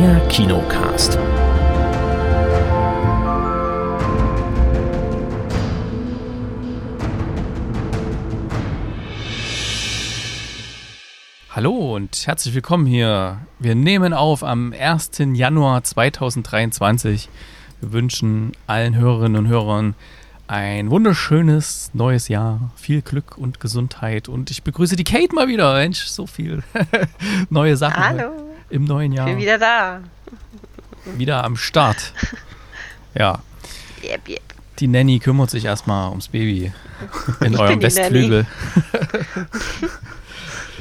Der Kinocast. Hallo und herzlich willkommen hier. Wir nehmen auf am 1. Januar 2023. Wir wünschen allen Hörerinnen und Hörern ein wunderschönes neues Jahr, viel Glück und Gesundheit und ich begrüße die Kate mal wieder. Mensch, so viel neue Sachen Hallo. im neuen Jahr. Bin wieder da. Wieder am Start. Ja, Yep, yep. die Nanny kümmert sich erstmal ums Baby in Ich eurem Westflügel.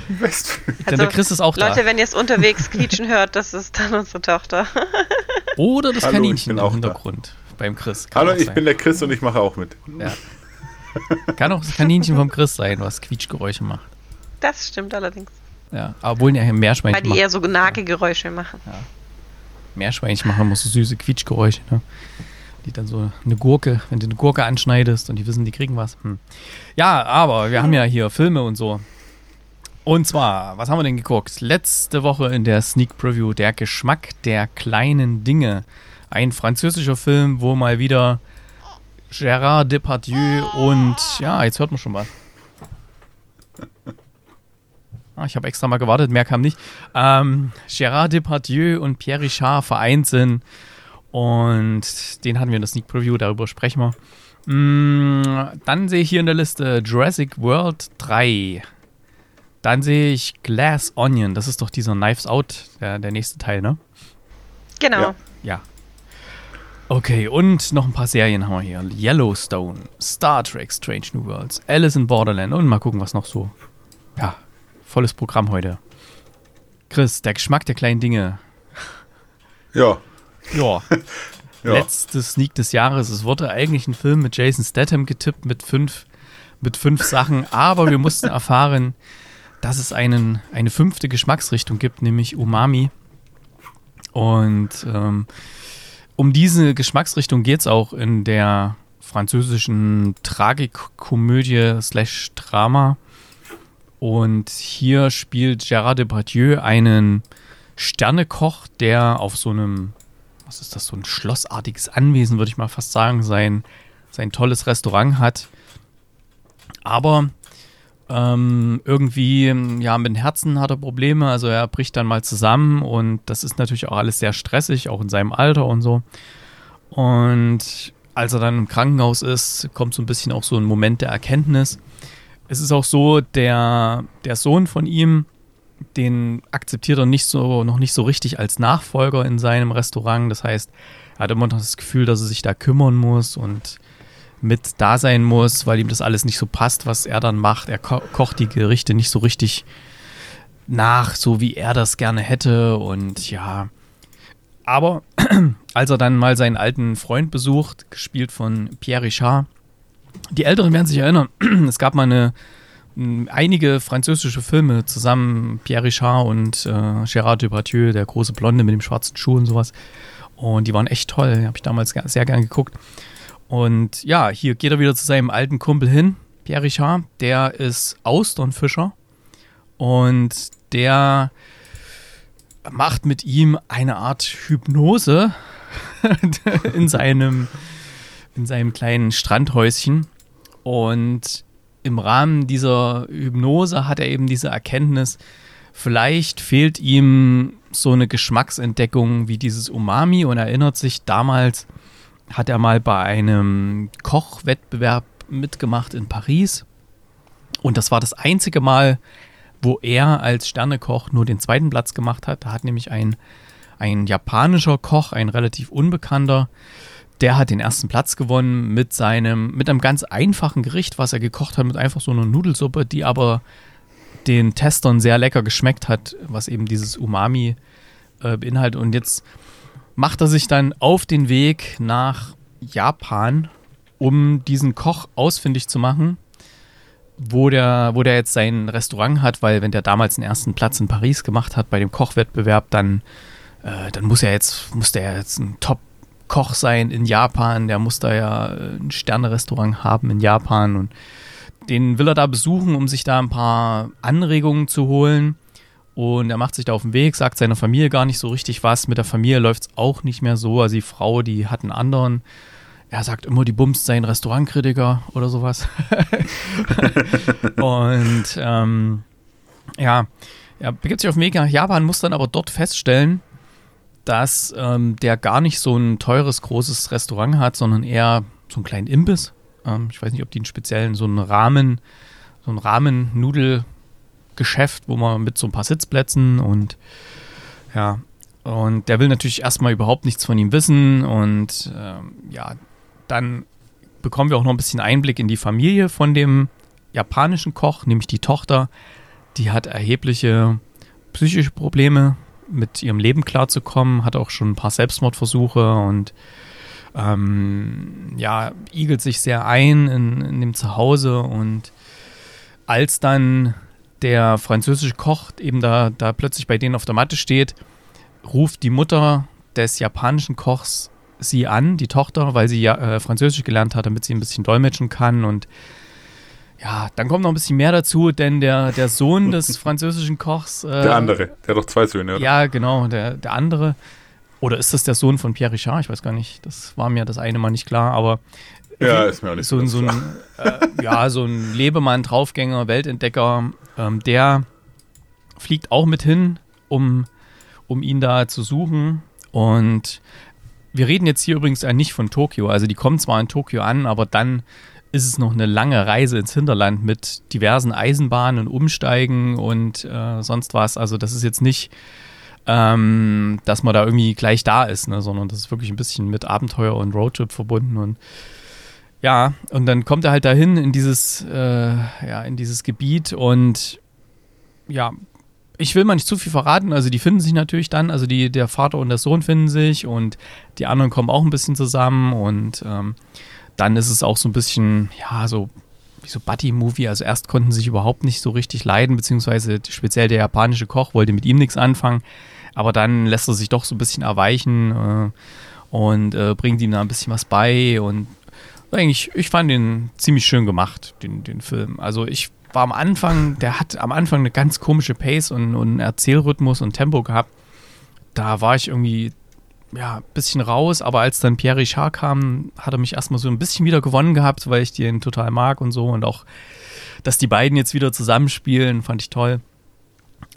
Westflügel. Denn der Chris ist auch Also, Leute, da. wenn ihr es unterwegs quietschen hört, das ist dann unsere Tochter. Oder das Hallo, ich Kaninchen im auch da. Beim Chris. Kann Hallo, ich sein. bin der Chris und ich mache auch mit. Ja. Kann auch das Kaninchen vom Chris sein, was Quietschgeräusche macht. Das stimmt allerdings. Ja, obwohl ja Weil Meerschweinchen die machen. eher so Nagegeräusche machen. Meerschweinchen machen immer so süße Quietschgeräusche, ne? Die dann so eine Gurke, wenn du eine Gurke anschneidest und die wissen, die kriegen was. Hm. Ja, aber wir haben ja hier Filme und so. Und zwar, was haben wir denn geguckt? Letzte Woche in der Sneak Preview Der Geschmack der kleinen Dinge. Ein französischer Film, wo mal wieder Gérard Depardieu und ja, jetzt hört man schon was. Ah, ich habe extra mal gewartet, mehr kam nicht. Ähm, Gérard Depardieu und Pierre Richard vereint sind. Und den hatten wir in der Sneak Preview, darüber sprechen wir. Mm, dann sehe ich hier in der Liste Jurassic World 3. Dann sehe ich Glass Onion, das ist doch dieser Knives Out, der, der nächste Teil, ne? Genau. Ja. Ja. Okay, und noch ein paar Serien haben wir hier. Yellowstone, Star Trek Strange New Worlds, Alice in Borderland und mal gucken, was noch so. Ja, volles Programm heute. Chris, der Geschmack der kleinen Dinge. Ja, Ja. ja. Letzte Sneak des Jahres. Es wurde eigentlich ein Film mit Jason Statham getippt mit fünf, mit fünf Sachen, aber wir mussten erfahren, dass es einen, eine fünfte Geschmacksrichtung gibt, nämlich Umami. Und ähm, um diese Geschmacksrichtung geht es auch in der französischen Tragikkomödie slash Drama. Und hier spielt Gérard Depardieu einen Sternekoch, der auf so einem was ist das, so ein schlossartiges Anwesen, würde ich mal fast sagen, sein, sein tolles Restaurant hat. Aber ähm, irgendwie, ja, mit dem Herzen hat er Probleme, also er bricht dann mal zusammen und das ist natürlich auch alles sehr stressig, auch in seinem Alter und so. Und als er dann im Krankenhaus ist, kommt so ein bisschen auch so ein Moment der Erkenntnis. Es ist auch so, der, der Sohn von ihm, den akzeptiert er nicht so, noch nicht so richtig als Nachfolger in seinem Restaurant. Das heißt, er hat immer noch das Gefühl, dass er sich da kümmern muss und mit da sein muss, weil ihm das alles nicht so passt, was er dann macht. Er ko kocht die Gerichte nicht so richtig nach, so wie er das gerne hätte. Und ja. Aber als er dann mal seinen alten Freund besucht, gespielt von Pierre Richard, die Älteren werden sich erinnern, es gab mal eine einige französische Filme zusammen, Pierre Richard und äh, Gérard Depardieu, der große Blonde mit dem schwarzen Schuh und sowas. Und die waren echt toll, habe ich damals sehr gern geguckt. Und ja, hier geht er wieder zu seinem alten Kumpel hin, Pierre Richard, der ist Austernfischer und der macht mit ihm eine Art Hypnose in seinem, in seinem kleinen Strandhäuschen. Und im Rahmen dieser Hypnose hat er eben diese Erkenntnis, vielleicht fehlt ihm so eine Geschmacksentdeckung wie dieses Umami und erinnert sich, damals hat er mal bei einem Kochwettbewerb mitgemacht in Paris. Und das war das einzige Mal, wo er als Sternekoch nur den zweiten Platz gemacht hat. Da hat nämlich ein, ein japanischer Koch, ein relativ unbekannter, der hat den ersten Platz gewonnen mit seinem, mit einem ganz einfachen Gericht, was er gekocht hat, mit einfach so einer Nudelsuppe, die aber den Testern sehr lecker geschmeckt hat, was eben dieses Umami äh, beinhaltet. Und jetzt macht er sich dann auf den Weg nach Japan, um diesen Koch ausfindig zu machen, wo der, wo der jetzt sein Restaurant hat, weil wenn der damals den ersten Platz in Paris gemacht hat bei dem Kochwettbewerb, dann, äh, dann muss er jetzt, muss der jetzt ein Top-Koch sein in Japan, der muss da ja äh, ein Sterne-Restaurant haben in Japan und den will er da besuchen, um sich da ein paar Anregungen zu holen. Und er macht sich da auf den Weg, sagt seiner Familie gar nicht so richtig was. Mit der Familie läuft es auch nicht mehr so. Also die Frau, die hat einen anderen. Er sagt immer, die Bums seien Restaurantkritiker oder sowas. und ähm, ja, er begibt sich auf den Weg nach Japan, muss dann aber dort feststellen, dass ähm, der gar nicht so ein teures, großes Restaurant hat, sondern eher so einen kleinen Imbiss. Ähm, ich weiß nicht, ob die einen speziellen, so einen Rahmen, so ein Rahmen-Nudelgeschäft, wo man mit so ein paar Sitzplätzen und ja, und der will natürlich erstmal überhaupt nichts von ihm wissen und ähm, ja, dann bekommen wir auch noch ein bisschen Einblick in die Familie von dem japanischen Koch, nämlich die Tochter. Die hat erhebliche psychische Probleme, mit ihrem Leben klarzukommen, hat auch schon ein paar Selbstmordversuche und ähm, ja, igelt sich sehr ein in, in dem Zuhause und als dann der französische Koch eben da, da plötzlich bei denen auf der Matte steht, ruft die Mutter des japanischen Kochs sie an, die Tochter, weil sie ja äh, Französisch gelernt hat, damit sie ein bisschen dolmetschen kann und ja, dann kommt noch ein bisschen mehr dazu, denn der, der Sohn des französischen Kochs. Äh, der andere, der hat doch zwei Söhne, oder? Ja, genau, der, der andere. Oder ist das der Sohn von Pierre Richard? Ich weiß gar nicht. Das war mir das eine Mal nicht klar, aber. Ja, ist mir auch nicht so, so ein, äh, Ja, so ein Lebemann, Draufgänger, Weltentdecker, ähm, der fliegt auch mit hin, um, um ihn da zu suchen. Und wir reden jetzt hier übrigens nicht von Tokio. Also die kommen zwar in Tokio an, aber dann ist es noch eine lange Reise ins Hinterland mit diversen Eisenbahnen und Umsteigen und äh, sonst was. Also das ist jetzt nicht, ähm, dass man da irgendwie gleich da ist, ne, sondern das ist wirklich ein bisschen mit Abenteuer und Roadtrip verbunden und ja, und dann kommt er halt dahin in dieses, äh, ja, in dieses Gebiet und ja, ich will mal nicht zu viel verraten, also die finden sich natürlich dann, also die, der Vater und der Sohn finden sich und die anderen kommen auch ein bisschen zusammen und ähm, dann ist es auch so ein bisschen, ja, so wie so Buddy-Movie. Also erst konnten sie sich überhaupt nicht so richtig leiden, beziehungsweise speziell der japanische Koch wollte mit ihm nichts anfangen. Aber dann lässt er sich doch so ein bisschen erweichen äh, und äh, bringt ihm da ein bisschen was bei. Und eigentlich, ich fand den ziemlich schön gemacht, den, den Film. Also ich war am Anfang, der hat am Anfang eine ganz komische Pace und, und Erzählrhythmus und Tempo gehabt. Da war ich irgendwie ja, ein bisschen raus, aber als dann Pierre Richard kam, hat er mich erstmal so ein bisschen wieder gewonnen gehabt, weil ich den total mag und so und auch, dass die beiden jetzt wieder zusammenspielen, fand ich toll.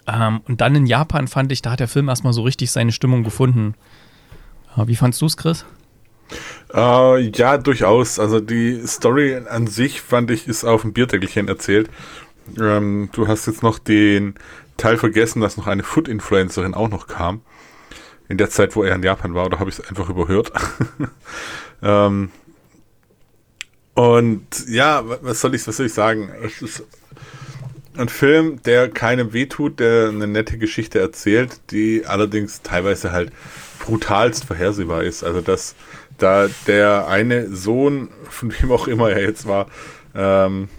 Ähm, und dann in Japan fand ich, da hat der Film erstmal so richtig seine Stimmung gefunden. Äh, wie fandst du es, Chris? Äh, ja, durchaus. Also die Story an sich fand ich ist auf dem Bierdeckelchen erzählt. Ähm, du hast jetzt noch den Teil vergessen, dass noch eine Food-Influencerin auch noch kam in der Zeit, wo er in Japan war, oder habe ich es einfach überhört? ähm, und ja, was soll ich, was soll ich sagen? Es ist ein Film, der keinem wehtut, der eine nette Geschichte erzählt, die allerdings teilweise halt brutalst vorhersehbar ist. Also dass da der eine Sohn, von wem auch immer er jetzt war, ähm,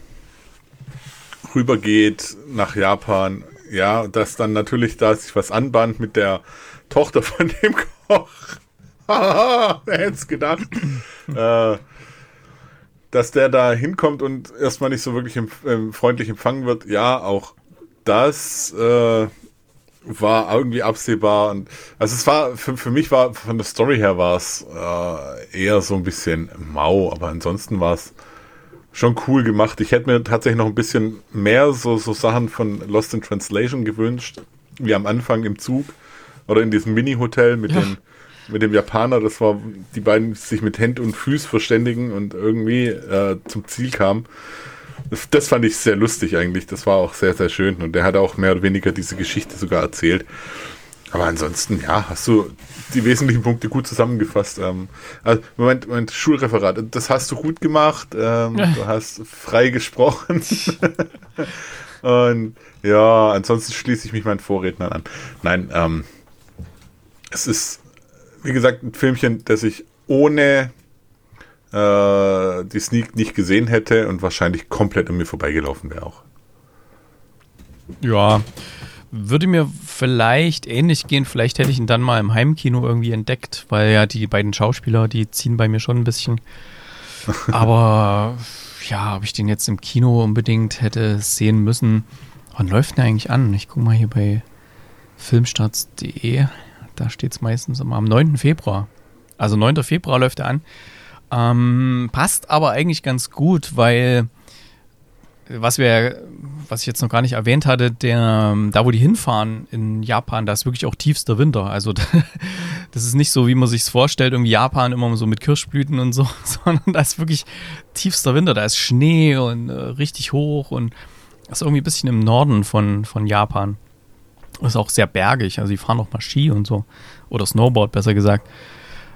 rübergeht nach Japan, ja, dass dann natürlich da sich was anbahnt mit der Tochter von dem Koch. Haha, wer hätte es gedacht? äh, dass der da hinkommt und erstmal nicht so wirklich empf äh, freundlich empfangen wird. Ja, auch das äh, war irgendwie absehbar. Und, also es war, für, für mich war, von der Story her war es äh, eher so ein bisschen mau, aber ansonsten war es schon cool gemacht. Ich hätte mir tatsächlich noch ein bisschen mehr so, so Sachen von Lost in Translation gewünscht, wie am Anfang im Zug oder in diesem Mini-Hotel mit, ja. dem, mit dem Japaner, das war, die beiden sich mit Händ und Füß verständigen und irgendwie äh, zum Ziel kamen. Das, das, fand ich sehr lustig eigentlich. Das war auch sehr, sehr schön. Und der hat auch mehr oder weniger diese Geschichte sogar erzählt. Aber ansonsten, ja, hast du die wesentlichen Punkte gut zusammengefasst. Ähm, also, Moment, Moment, Schulreferat, das hast du gut gemacht. Ähm, du hast frei gesprochen. Und ja, ansonsten schließe ich mich meinen Vorrednern an. Nein, ähm, es ist, wie gesagt, ein Filmchen, das ich ohne äh, die Sneak nicht gesehen hätte und wahrscheinlich komplett an mir vorbeigelaufen wäre auch. Ja, würde mir vielleicht ähnlich gehen. Vielleicht hätte ich ihn dann mal im Heimkino irgendwie entdeckt, weil ja die beiden Schauspieler, die ziehen bei mir schon ein bisschen. Aber ja, ob ich den jetzt im Kino unbedingt hätte sehen müssen. Wann läuft der eigentlich an? Ich gucke mal hier bei filmstarts.de. Da steht es meistens immer am 9. Februar. Also 9. Februar läuft er an. Ähm, passt aber eigentlich ganz gut, weil was wir, was ich jetzt noch gar nicht erwähnt hatte, der, da wo die hinfahren in Japan, da ist wirklich auch tiefster Winter. Also das ist nicht so, wie man sich es vorstellt, irgendwie Japan immer so mit Kirschblüten und so, sondern da ist wirklich tiefster Winter. Da ist Schnee und äh, richtig hoch und das ist irgendwie ein bisschen im Norden von, von Japan. Ist auch sehr bergig. Also die fahren auch mal Ski und so. Oder Snowboard, besser gesagt.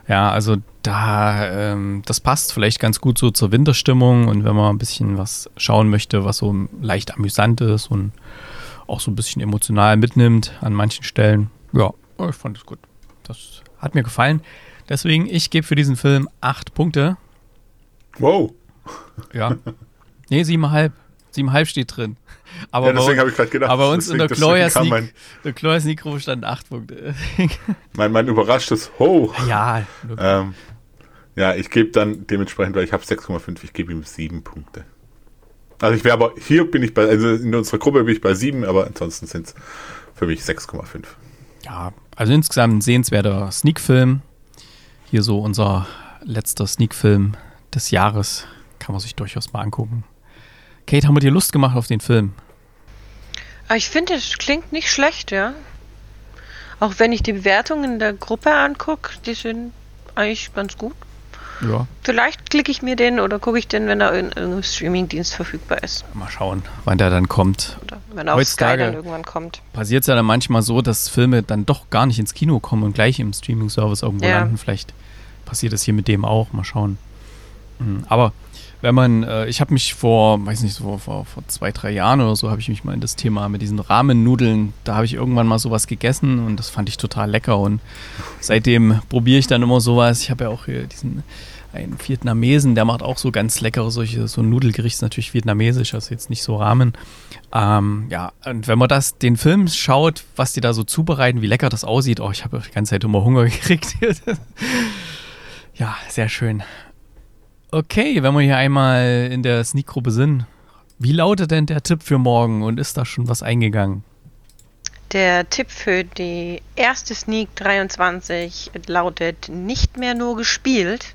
Ja, also da, ähm, das passt vielleicht ganz gut so zur Winterstimmung und wenn man ein bisschen was schauen möchte, was so leicht amüsant ist und auch so ein bisschen emotional mitnimmt an manchen Stellen. Ja, ich fand es gut. Das hat mir gefallen. Deswegen, ich gebe für diesen Film acht Punkte. Wow. Ja. Nee, siebeneinhalb. Siebeneinhalb steht drin. Aber ja, deswegen habe ich gerade gedacht. aber bei uns deswegen, in der kam Sneak, der Kloja Sneak stand acht Punkte. mein, mein überraschtes Ho. ja, Ähm, ja, ich gebe dann dementsprechend, weil ich habe 6,5, ich gebe ihm sieben Punkte. Also ich wäre aber, hier bin ich bei, also in unserer Gruppe bin ich bei sieben, aber ansonsten sind es für mich 6,5. ja, also insgesamt ein sehenswerter Sneak-Film. Hier so unser letzter Sneak-Film des Jahres. Kann man sich durchaus mal angucken. Kate, haben wir dir Lust gemacht auf den Film? Aber ich finde, es klingt nicht schlecht, ja. Auch wenn ich die Bewertungen in der Gruppe angucke, die sind eigentlich ganz gut. Ja. Vielleicht klicke ich mir den oder gucke ich den, wenn er in irgendeinem Streamingdienst verfügbar ist. Mal schauen, wann der dann kommt. Oder wenn er auf Sky dann irgendwann kommt. Passiert es ja dann manchmal so, dass Filme dann doch gar nicht ins Kino kommen und gleich im Streaming-Service irgendwo Ja. landen. Vielleicht passiert es hier mit dem auch. Mal schauen. Mhm. Aber wenn man, äh, ich habe mich vor, weiß nicht, so vor, vor zwei, drei Jahren oder so, habe ich mich mal in das Thema mit diesen Rahmennudeln, da habe ich irgendwann mal sowas gegessen und das fand ich total lecker und seitdem probiere ich dann immer sowas. Ich habe ja auch hier diesen einen Vietnamesen, der macht auch so ganz leckere solche, so ein natürlich vietnamesisch, also jetzt nicht so Ramen. Ähm, ja, und wenn man das, den Film schaut, was die da so zubereiten, wie lecker das aussieht, oh, ich habe die ganze Zeit immer Hunger gekriegt. ja, sehr schön. Okay, wenn wir hier einmal in der Sneak-Gruppe sind, wie lautet denn der Tipp für morgen und ist da schon was eingegangen? Der Tipp für die erste Sneak 23 lautet nicht mehr nur gespielt.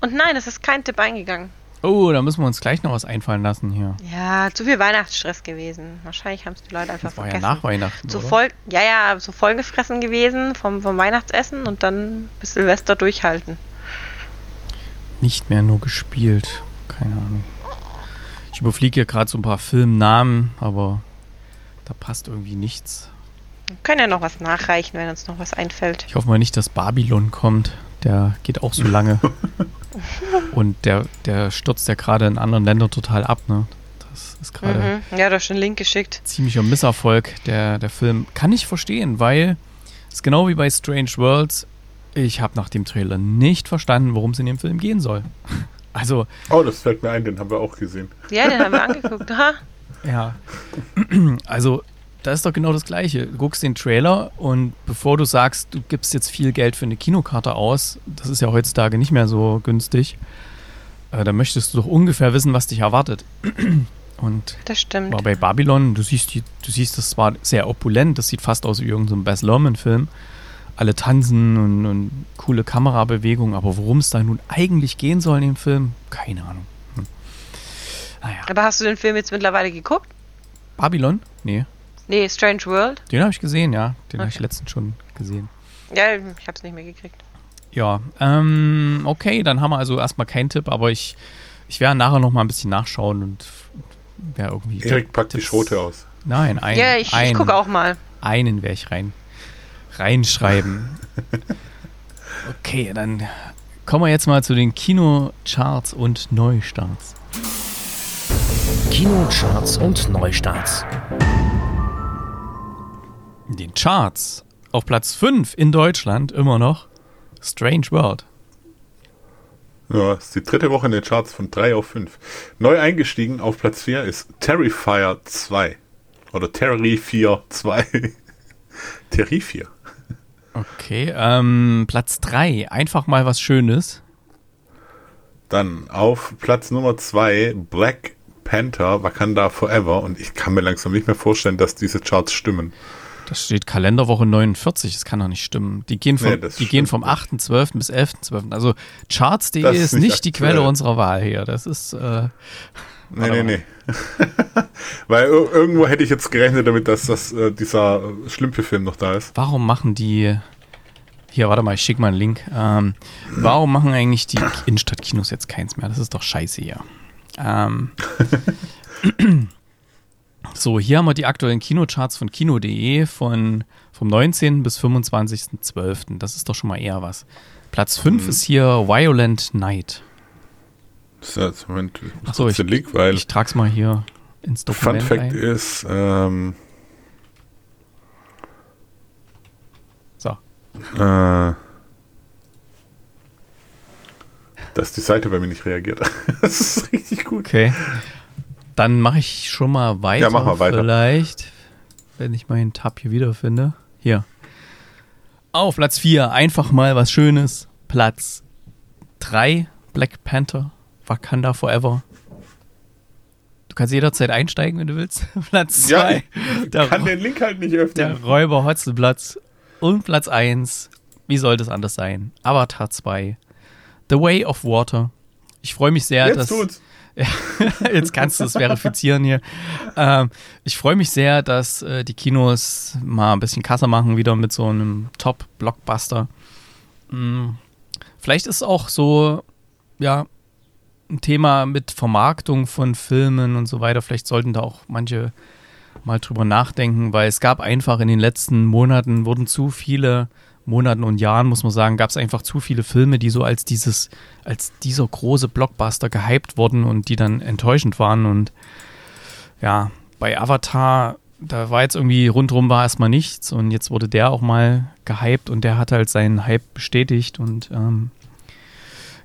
Und nein, es ist kein Tipp eingegangen. Oh, da müssen wir uns gleich noch was einfallen lassen hier. Ja, zu viel Weihnachtsstress gewesen. Wahrscheinlich haben es die Leute einfach Das war ja vergessen. nach Weihnachten, so voll, ja, ja, so vollgefressen gewesen vom, vom Weihnachtsessen und dann bis Silvester durchhalten. Nicht mehr nur gespielt. Keine Ahnung. Ich überfliege hier gerade so ein paar Filmnamen, aber da passt irgendwie nichts. Wir können ja noch was nachreichen, wenn uns noch was einfällt. Ich hoffe mal nicht, dass Babylon kommt. Der geht auch so lange. Und der, der stürzt ja gerade in anderen Ländern total ab, ne? Das ist gerade Mhm. Ja, du hast schon einen Link geschickt. ziemlicher Misserfolg, der, der Film. Kann ich verstehen, weil es genau wie bei Strange Worlds. Ich habe nach dem Trailer nicht verstanden, worum es in dem Film gehen soll. Also, Oh, das fällt mir ein, den haben wir auch gesehen. Ja, den haben wir angeguckt. Aha. ja. Also, da ist doch genau das Gleiche. Du guckst den Trailer und bevor du sagst, du gibst jetzt viel Geld für eine Kinokarte aus, das ist ja heutzutage nicht mehr so günstig, äh, dann möchtest du doch ungefähr wissen, was dich erwartet. Und Das stimmt. war bei Babylon, du siehst, die, du siehst, das war sehr opulent, das sieht fast aus wie irgendein so Baz Luhrmann-Film. Alle tanzen und, und coole Kamerabewegungen, aber worum es da nun eigentlich gehen soll in dem Film, keine Ahnung. Hm. Naja, Aber hast du den Film jetzt mittlerweile geguckt? Babylon? Nee, Nee, Strange World? den habe ich gesehen, ja. Den habe ich Okay. letztens schon gesehen. Ja, ich hab's nicht mehr gekriegt. Ja, ähm, okay, dann haben wir also erstmal keinen Tipp, aber ich, ich werde nachher noch mal ein bisschen nachschauen und wer irgendwie. Erik packt die Tipps- Schrote aus. Nein, ein, ja, ich, ich einen, gucke auch mal. einen werde ich rein, reinschreiben. Okay, dann kommen wir jetzt mal zu den Kinocharts und Neustarts. Kinocharts und Neustarts. In den Charts auf Platz 5 in Deutschland immer noch Strange World. Ja, das ist die dritte Woche in den Charts von 3 auf 5. Neu eingestiegen auf Platz 4 ist Terrifier 2. Oder Terrifier 2. Terrifier. Okay, ähm, Platz 3, einfach mal was Schönes. Dann auf Platz Nummer 2 Black Panther Wakanda Forever. Und ich kann mir langsam nicht mehr vorstellen, dass diese Charts stimmen. Da steht Kalenderwoche 49, das kann doch nicht stimmen. Die gehen, vom, Nee, das die gehen vom 8.12. bis 11.12. Also Charts.de Das ist, ist nicht nicht die aktuell. Quelle unserer Wahl hier. Das ist, äh, Nee, nee, nee. Weil ir irgendwo hätte ich jetzt gerechnet damit, dass das, äh, dieser Schlümpfe-Film noch da ist. warum machen die, hier, warte mal, ich schicke mal einen Link. Ähm, warum machen eigentlich die Innenstadtkinos jetzt keins mehr? Das ist doch scheiße hier. Ähm, so, hier haben wir die aktuellen Kinocharts von kino.de von vom 19. bis 25.12. Das ist doch schon mal eher was. Platz 5 Mhm. ist hier Violent Night. Das ist jetzt, Moment, ich muss Ach so, kurz ich- Link, weil Ich trag's mal hier ins Fun Dokument Fact ein. ist, ähm, So. äh, dass die Seite bei mir nicht reagiert. das ist richtig gut. Okay. Dann mache ich schon mal weiter. Ja, mach mal weiter. Vielleicht, wenn ich meinen Tab hier wiederfinde. Hier. Auf Platz 4, einfach mal was Schönes. Platz 3, Black Panther, Wakanda Forever. Du kannst jederzeit einsteigen, wenn du willst. Platz Ja, 2, ich der, kann den Link halt nicht öffnen. der Räuber Hotzenplatz. Und Platz 1, wie sollte es anders sein? Avatar 2, The Way of Water. Ich freue mich sehr, Jetzt dass. tut's. Ja, jetzt kannst du es verifizieren hier. Ähm, ich freue mich sehr, dass äh, die Kinos mal ein bisschen Kasse machen, wieder mit so einem Top-Blockbuster. Mm, vielleicht ist auch so, ja, ein Thema mit Vermarktung von Filmen und so weiter. Vielleicht sollten da auch manche mal drüber nachdenken, weil es gab einfach in den letzten Monaten, wurden zu viele Monaten und Jahren, muss man sagen, gab es einfach zu viele Filme, die so als dieses, als dieser große Blockbuster gehypt wurden und die dann enttäuschend waren. Und ja, bei Avatar, da war jetzt irgendwie rundherum war erstmal nichts und jetzt wurde der auch mal gehypt und der hat halt seinen Hype bestätigt und ähm,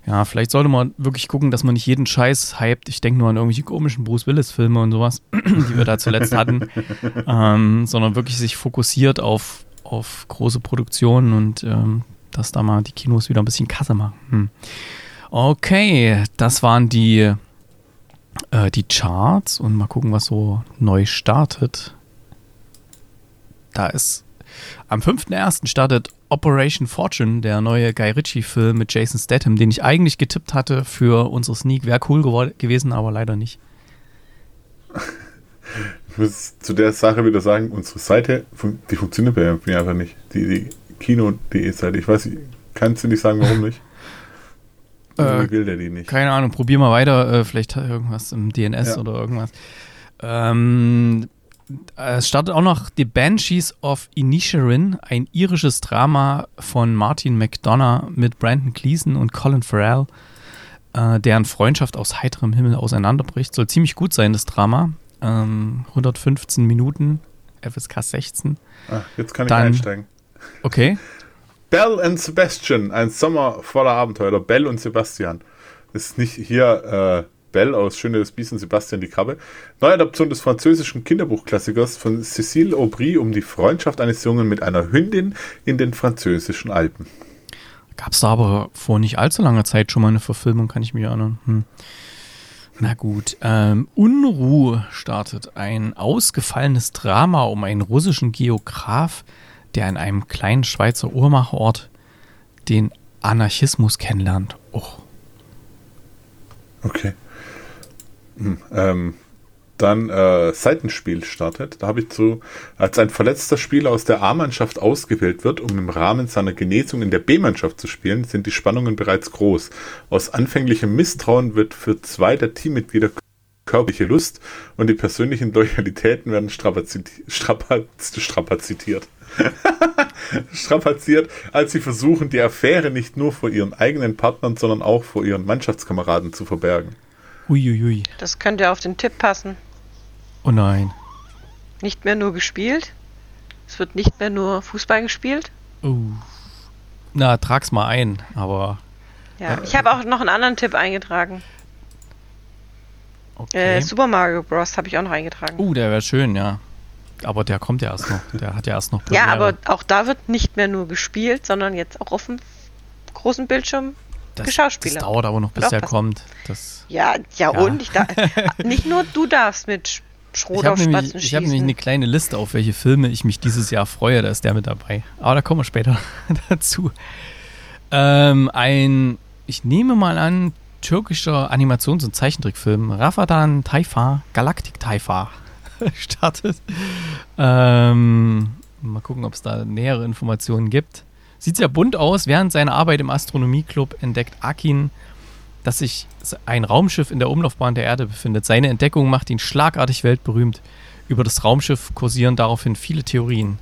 ja, vielleicht sollte man wirklich gucken, dass man nicht jeden Scheiß hypt. Ich denke nur an irgendwelche komischen Bruce Willis-Filme und sowas, die wir da zuletzt hatten, ähm, sondern wirklich sich fokussiert auf, auf große Produktionen und ähm, dass da mal die Kinos wieder ein bisschen Kasse machen. Hm. Okay, das waren die, äh, die Charts und mal gucken, was so neu startet. Da ist am 5.1. startet Operation Fortune, der neue Guy Ritchie-Film mit Jason Statham, den ich eigentlich getippt hatte für unsere Sneak. Wäre cool gewesen, aber leider nicht. Ich muss zu der Sache wieder sagen, unsere Seite, die funktioniert bei mir einfach nicht. Die, die Kino.de Seite. Ich weiß, kannst du nicht sagen, warum nicht? Äh, will der die nicht. Keine Ahnung, probier mal weiter. Äh, vielleicht irgendwas im DNS Ja. oder irgendwas. Ähm, äh, es startet auch noch The Banshees of Inisherin, ein irisches Drama von Martin McDonough mit Brandon Gleeson und Colin Farrell, äh, deren Freundschaft aus heiterem Himmel auseinanderbricht. Soll ziemlich gut sein, das Drama. Ähm, 115 Minuten, FSK 16. Ah, jetzt kann ich Dann- einsteigen. Okay. Belle and Sebastian, ein Sommer voller Abenteuer. Oder Belle und Sebastian. Das ist nicht hier äh, Belle aus Schöne des Biest und Sebastian die Krabbe. Neuadaption des französischen Kinderbuchklassikers von Cécile Aubry um die Freundschaft eines Jungen mit einer Hündin in den französischen Alpen. Gab es da aber vor nicht allzu langer Zeit schon mal eine Verfilmung, kann ich mich erinnern. Hm. Na gut. Ähm, Unruhe startet ein ausgefallenes Drama um einen russischen Geograf, der in einem kleinen Schweizer Uhrmacherort den Anarchismus kennenlernt. Oh, Okay. Hm, ähm, dann äh, Seitenspiel startet. Da habe ich zu, als ein verletzter Spieler aus der A-Mannschaft ausgewählt wird, um im Rahmen seiner Genesung in der B-Mannschaft zu spielen, sind die Spannungen bereits groß. Aus anfänglichem Misstrauen wird für zwei der Teammitglieder körperliche Lust und die persönlichen Loyalitäten werden strapazit strapaz strapazitiert. strapaziert, als sie versuchen, die Affäre nicht nur vor ihren eigenen Partnern, sondern auch vor ihren Mannschaftskameraden zu verbergen. Uiuiui. Das könnte auf den Tipp passen. Oh nein. Nicht mehr nur gespielt. Es wird nicht mehr nur Fußball gespielt. Oh. Na, trag's mal ein, aber Ja, ich habe auch noch einen anderen Tipp eingetragen. okay. Äh, Super Mario Bros. habe ich auch noch eingetragen. uh, der wäre schön, ja. Aber der kommt ja erst noch. Der hat ja erst noch ja, Premiere. aber auch da wird nicht mehr nur gespielt, sondern jetzt auch auf dem großen Bildschirm das, Geschauspieler. das dauert aber noch, bis aufpassen. kommt. Das Ja, ja, Ja. und ich da, nicht nur du darfst mit Schrot Ich habe auf nämlich, Spatzen ich hab nämlich schießen. eine kleine Liste, auf welche Filme ich mich dieses Jahr freue. Da ist der mit dabei. Aber da kommen wir später dazu. Ähm, ein, ich nehme mal an, türkischer Animations- und Zeichentrickfilm Rafadan Taifa, Galactic Taifa, startet. Ähm, mal gucken, ob es da nähere Informationen gibt. Sieht sehr bunt aus. Während seiner Arbeit im Astronomieclub entdeckt Akin, dass sich ein Raumschiff in der Umlaufbahn der Erde befindet. Seine Entdeckung macht ihn schlagartig weltberühmt. Über das Raumschiff kursieren daraufhin viele Theorien.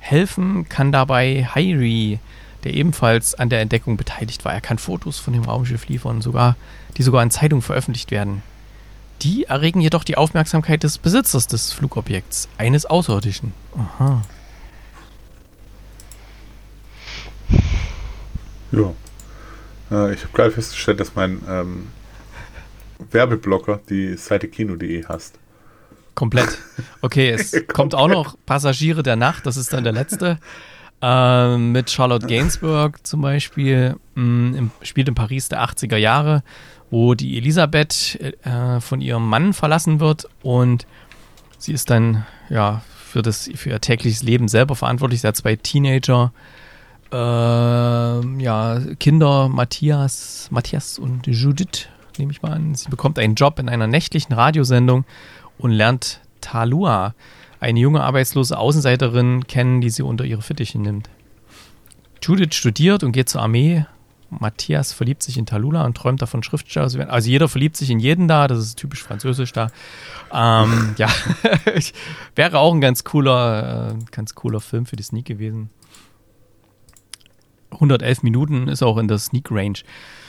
Helfen kann dabei Hairi, der ebenfalls an der Entdeckung beteiligt war. Er kann Fotos von dem Raumschiff liefern, sogar, die sogar in Zeitungen veröffentlicht werden. Die erregen jedoch die Aufmerksamkeit des Besitzers des Flugobjekts, eines Außerirdischen. Aha. Ja. Äh, ich habe gerade festgestellt, dass mein ähm, Werbeblocker die Seite kino.de hasst. Komplett. Okay, es kommt auch noch Passagiere der Nacht, das ist dann der letzte. Ähm, mit Charlotte Gainsbourg zum Beispiel, mh, im, spielt in Paris der 80er Jahre, wo die Elisabeth äh, von ihrem Mann verlassen wird und sie ist dann ja für, das, für ihr tägliches Leben selber verantwortlich. Sie hat zwei Teenager, ähm, ja, Kinder, Matthias, Matthias und Judith, nehme ich mal an. Sie bekommt einen Job in einer nächtlichen Radiosendung und lernt Talua, eine junge arbeitslose Außenseiterin, kennen, die sie unter ihre Fittiche nimmt. Judith studiert und geht zur Armee. Matthias verliebt sich in Talula und träumt davon, Schriftsteller zu werden. Also jeder verliebt sich in jeden da, das ist typisch französisch da. Ähm, ja, wäre auch ein ganz cooler, äh, ganz cooler Film für die Sneak gewesen. 111 Minuten ist auch in der Sneak Range.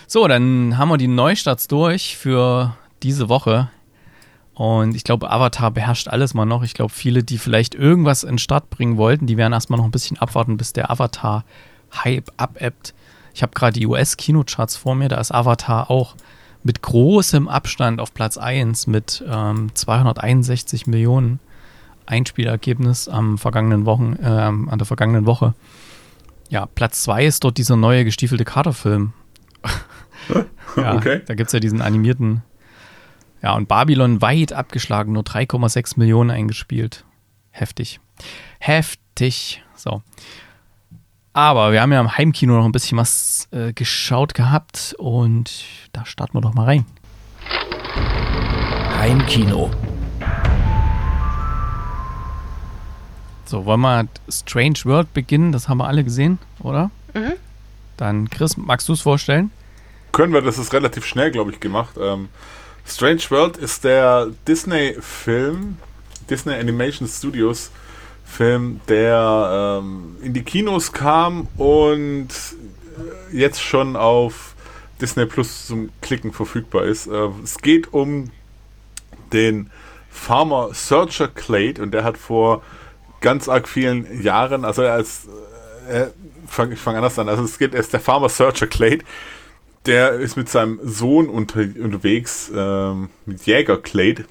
So, dann haben wir die Neustarts durch für diese Woche. Und ich glaube, Avatar beherrscht alles mal noch. Ich glaube, viele, die vielleicht irgendwas in den Start bringen wollten, die werden erstmal noch ein bisschen abwarten, bis der Avatar-Hype abebbt. Ich habe gerade die US-Kinocharts vor mir, da ist Avatar auch mit großem Abstand auf Platz 1 mit ähm, 261 Millionen Einspielergebnis am vergangenen Wochen, äh, an der vergangenen Woche. Ja, Platz 2 ist dort dieser neue gestiefelte Katerfilm. ja, Okay. Da gibt es ja diesen animierten. Ja, und Babylon weit abgeschlagen, nur 3,6 Millionen eingespielt. Heftig. Heftig. So. Aber wir haben ja im Heimkino noch ein bisschen was äh, geschaut gehabt und da starten wir doch mal rein. Heimkino. So, wollen wir mit Strange World beginnen? Das haben wir alle gesehen, oder? Mhm. Dann, Chris, magst du es vorstellen? Können wir, das ist relativ schnell, glaube ich, gemacht. Ähm, Strange World ist der Disney-Film, Disney Animation Studios Film, der ähm, in die Kinos kam und äh, jetzt schon auf Disney Plus zum Klicken verfügbar ist. Äh, es geht um den Farmer Searcher Clade und der hat vor ganz arg vielen Jahren, also ist, äh, fang, ich fange anders an, also es geht, er ist der Farmer Searcher Clade, der ist mit seinem Sohn unter, unterwegs, ähm, mit Jäger Clade,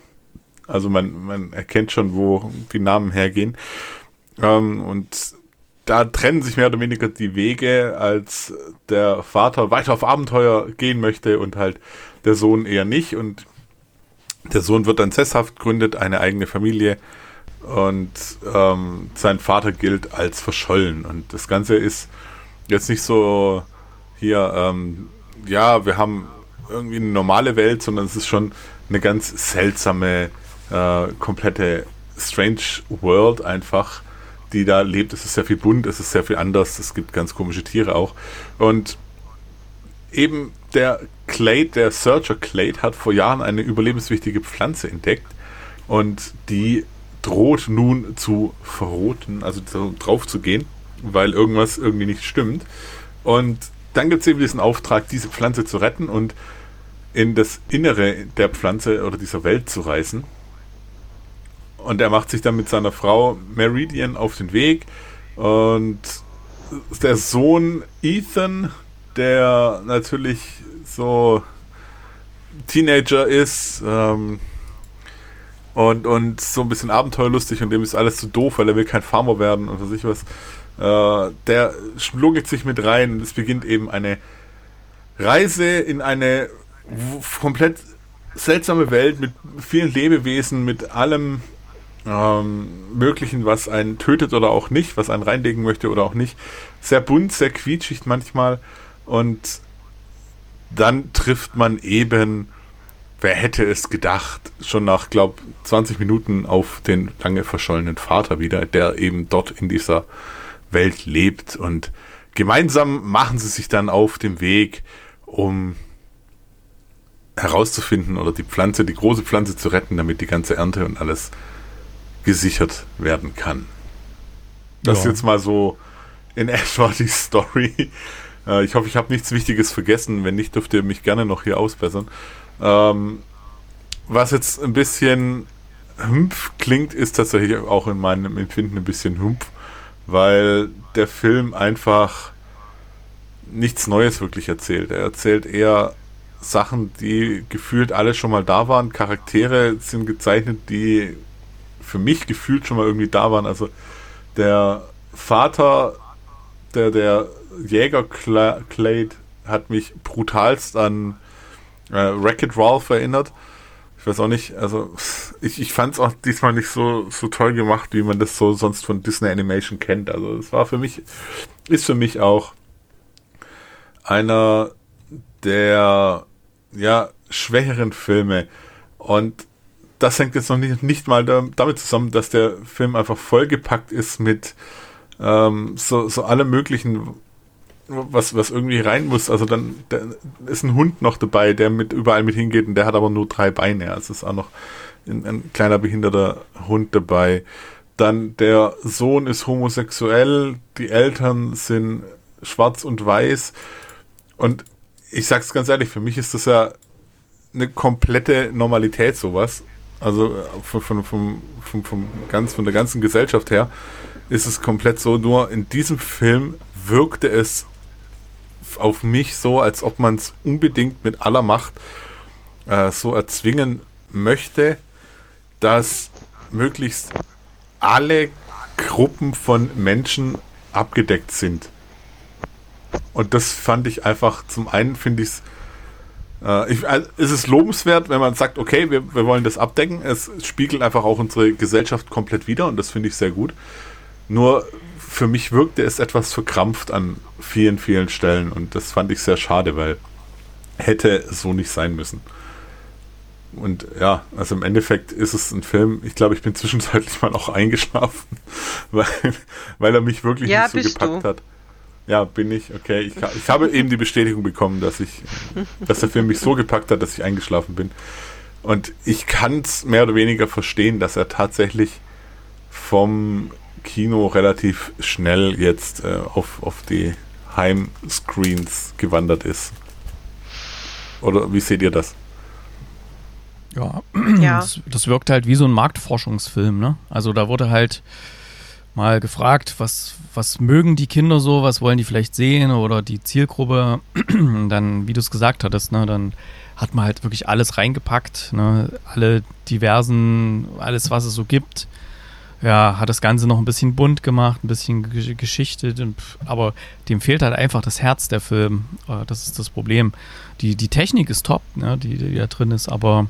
also man, man erkennt schon, wo die Namen hergehen, ähm, und da trennen sich mehr oder weniger die Wege, als der Vater weiter auf Abenteuer gehen möchte und halt der Sohn eher nicht. Und der Sohn wird dann sesshaft, gründet eine eigene Familie und ähm, sein Vater gilt als verschollen. Und das Ganze ist jetzt nicht so hier, ähm, ja, wir haben irgendwie eine normale Welt, sondern es ist schon eine ganz seltsame, äh, komplette Strange World einfach, die da lebt. Es ist sehr viel bunt, es ist sehr viel anders, es gibt ganz komische Tiere auch. Und eben der Clade, der Searcher Clade, hat vor Jahren eine überlebenswichtige Pflanze entdeckt und die droht nun zu verroten, also so drauf zu gehen, weil irgendwas irgendwie nicht stimmt. Und dann gibt es eben diesen Auftrag, diese Pflanze zu retten und in das Innere der Pflanze oder dieser Welt zu reisen. Und er macht sich dann mit seiner Frau Meridian auf den Weg. Und der Sohn Ethan, der natürlich so Teenager ist, ähm, und, und so ein bisschen abenteuerlustig und dem ist alles zu doof, weil er will kein Farmer werden und was ich was. Äh, der schluggelt sich mit rein und es beginnt eben eine Reise in eine komplett seltsame Welt mit vielen Lebewesen, mit allem ähm, Möglichen, was einen tötet oder auch nicht, was einen reinlegen möchte oder auch nicht. Sehr bunt, sehr quietschig manchmal. Und dann trifft man eben, wer hätte es gedacht, schon nach, glaube 20 Minuten auf den lange verschollenen Vater wieder, der eben dort in dieser Welt lebt. Und gemeinsam machen sie sich dann auf dem Weg, um herauszufinden oder die Pflanze, die große Pflanze zu retten, damit die ganze Ernte und alles gesichert werden kann. Das ja. ist jetzt mal so in etwa die Story. Äh, ich hoffe, ich habe nichts Wichtiges vergessen. Wenn nicht, dürft ihr mich gerne noch hier ausbessern. Ähm, was jetzt ein bisschen hümpf klingt, ist tatsächlich auch in meinem Empfinden ein bisschen hümpf, weil der Film einfach nichts Neues wirklich erzählt. Er erzählt eher Sachen, die gefühlt alle schon mal da waren. Charaktere sind gezeichnet, die für mich gefühlt schon mal irgendwie da waren. Also der Vater, der, der Jäger Clade, hat mich brutalst an äh, Wreck-It Ralph erinnert. Ich weiß auch nicht, also ich, ich fand es auch diesmal nicht so, so toll gemacht, wie man das so sonst von Disney Animation kennt. Also es war für mich, ist für mich auch einer der ja, schwächeren Filme. Und das hängt jetzt noch nicht, nicht mal damit zusammen, dass der Film einfach vollgepackt ist mit ähm, so, so allem möglichen, was, was irgendwie rein muss. Also dann ist ein Hund noch dabei, der mit überall mit hingeht und der hat aber nur drei Beine. Also ist auch noch ein, ein kleiner behinderter Hund dabei. Dann der Sohn ist homosexuell, die Eltern sind schwarz und weiß. Und ich sag's ganz ehrlich, für mich ist das ja eine komplette Normalität, sowas. Also von, von, von, von, von, ganz, von der ganzen Gesellschaft her ist es komplett so. Nur in diesem Film wirkte es auf mich so, als ob man es unbedingt mit aller Macht äh, so erzwingen möchte, dass möglichst alle Gruppen von Menschen abgedeckt sind. Und das fand ich einfach, zum einen finde ich es, äh, ich, also, ist es lobenswert, wenn man sagt, okay, wir, wir wollen das abdecken. Es spiegelt einfach auch unsere Gesellschaft komplett wider und das finde ich sehr gut. Nur für mich wirkte es etwas verkrampft an vielen, vielen Stellen und das fand ich sehr schade, weil hätte so nicht sein müssen. Und ja, also im Endeffekt ist es ein Film, ich glaube, ich bin zwischenzeitlich mal auch eingeschlafen, weil, weil er mich wirklich ja, nicht so gepackt du. hat. Ja, bin ich. Okay, ich, ich habe eben die Bestätigung bekommen, dass ich, dass der Film mich so gepackt hat, dass ich eingeschlafen bin. Und ich kann es mehr oder weniger verstehen, dass er tatsächlich vom Kino relativ schnell jetzt äh, auf, auf die Heimscreens gewandert ist. Oder wie seht ihr das? Ja, ja. Das, das wirkt halt wie so ein Marktforschungsfilm, ne? Also da wurde halt mal gefragt, was, was mögen die Kinder so, was wollen die vielleicht sehen oder die Zielgruppe. dann, wie du es gesagt hattest, ne, dann hat man halt wirklich alles reingepackt, ne, alle diversen, alles, was es so gibt. Ja, hat das Ganze noch ein bisschen bunt gemacht, ein bisschen geschichtet, aber dem fehlt halt einfach das Herz der Film. Äh, das ist das Problem. Die, die Technik ist top, ne, die, die da drin ist, aber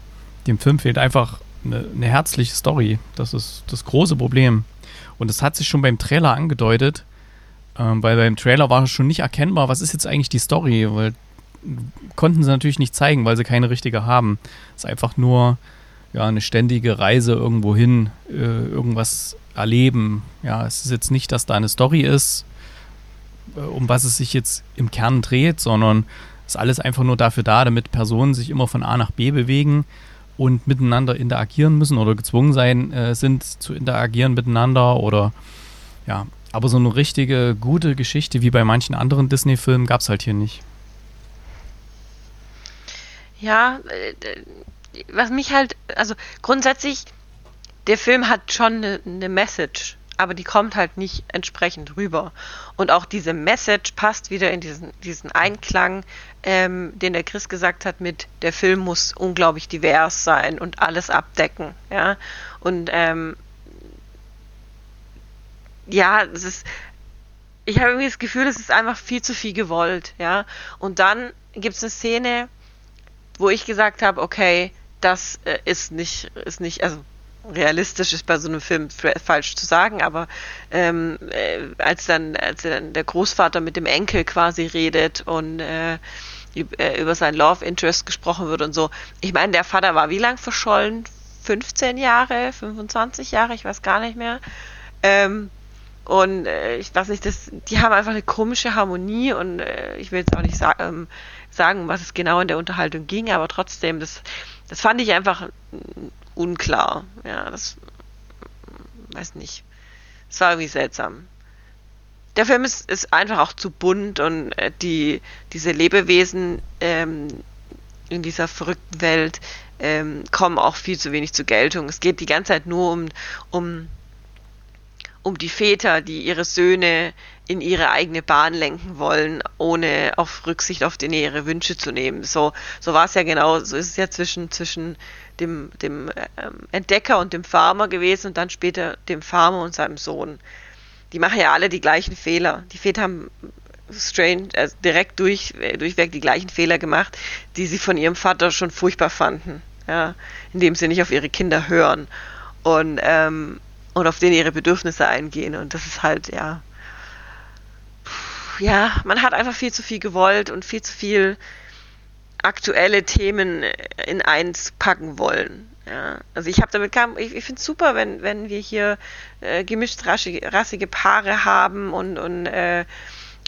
dem Film fehlt einfach eine, eine herzliche Story. Das ist das große Problem. Und das hat sich schon beim Trailer angedeutet, ähm, weil beim Trailer war schon nicht erkennbar, was ist jetzt eigentlich die Story, weil konnten sie natürlich nicht zeigen, weil sie keine richtige haben. Es ist einfach nur ja, eine ständige Reise irgendwo hin, äh, irgendwas erleben. Ja, es ist jetzt nicht, dass da eine Story ist, äh, um was es sich jetzt im Kern dreht, sondern es ist alles einfach nur dafür da, damit Personen sich immer von A nach B bewegen und miteinander interagieren müssen oder gezwungen sein äh, sind zu interagieren miteinander oder ja, aber so eine richtige gute Geschichte wie bei manchen anderen Disney-Filmen gab es halt hier nicht. Ja, äh, was mich halt, also grundsätzlich, der Film hat schon eine, eine Message aber die kommt halt nicht entsprechend rüber. Und auch diese Message passt wieder in diesen, diesen Einklang, ähm, den der Chris gesagt hat, mit der Film muss unglaublich divers sein und alles abdecken. Ja. Und ähm, ja, es ist. Ich habe irgendwie das Gefühl, es ist einfach viel zu viel gewollt, ja. Und dann gibt es eine Szene, wo ich gesagt habe, okay, das äh, ist nicht, ist nicht, also realistisch ist bei so einem Film falsch zu sagen, aber ähm, äh, als dann, als dann der Großvater mit dem Enkel quasi redet und äh, äh über sein Love Interest gesprochen wird und so. Ich meine, der Vater war wie lang verschollen? 15 Jahre, 25 Jahre, ich weiß gar nicht mehr. Ähm, und äh, ich weiß nicht, das, die haben einfach eine komische Harmonie und äh, ich will jetzt auch nicht sa ähm, sagen, was es genau in der Unterhaltung ging, aber trotzdem, das, das fand ich einfach unklar. Ja, das weiß nicht. Es war irgendwie seltsam. Der Film ist, ist einfach auch zu bunt und äh, die, diese Lebewesen ähm, in dieser verrückten Welt ähm, kommen auch viel zu wenig zur Geltung. Es geht die ganze Zeit nur um, um, um die Väter, die ihre Söhne in ihre eigene Bahn lenken wollen, ohne auf Rücksicht auf ihre Wünsche zu nehmen. So, so war es ja genau, so ist es ja zwischen, zwischen dem, dem ähm, Entdecker und dem Farmer gewesen und dann später dem Farmer und seinem Sohn. Die machen ja alle die gleichen Fehler. Die Väter haben strange, also direkt durch, äh, durchweg die gleichen Fehler gemacht, die sie von ihrem Vater schon furchtbar fanden. Ja, indem sie nicht auf ihre Kinder hören und, ähm, und auf denen ihre Bedürfnisse eingehen. Und das ist halt, ja. Ja, man hat einfach viel zu viel gewollt und viel zu viel aktuelle Themen in eins packen wollen. Ja, also ich habe damit kam, ich, ich finde es super, wenn, wenn wir hier äh, gemischt rassige, rassige Paare haben und, und äh,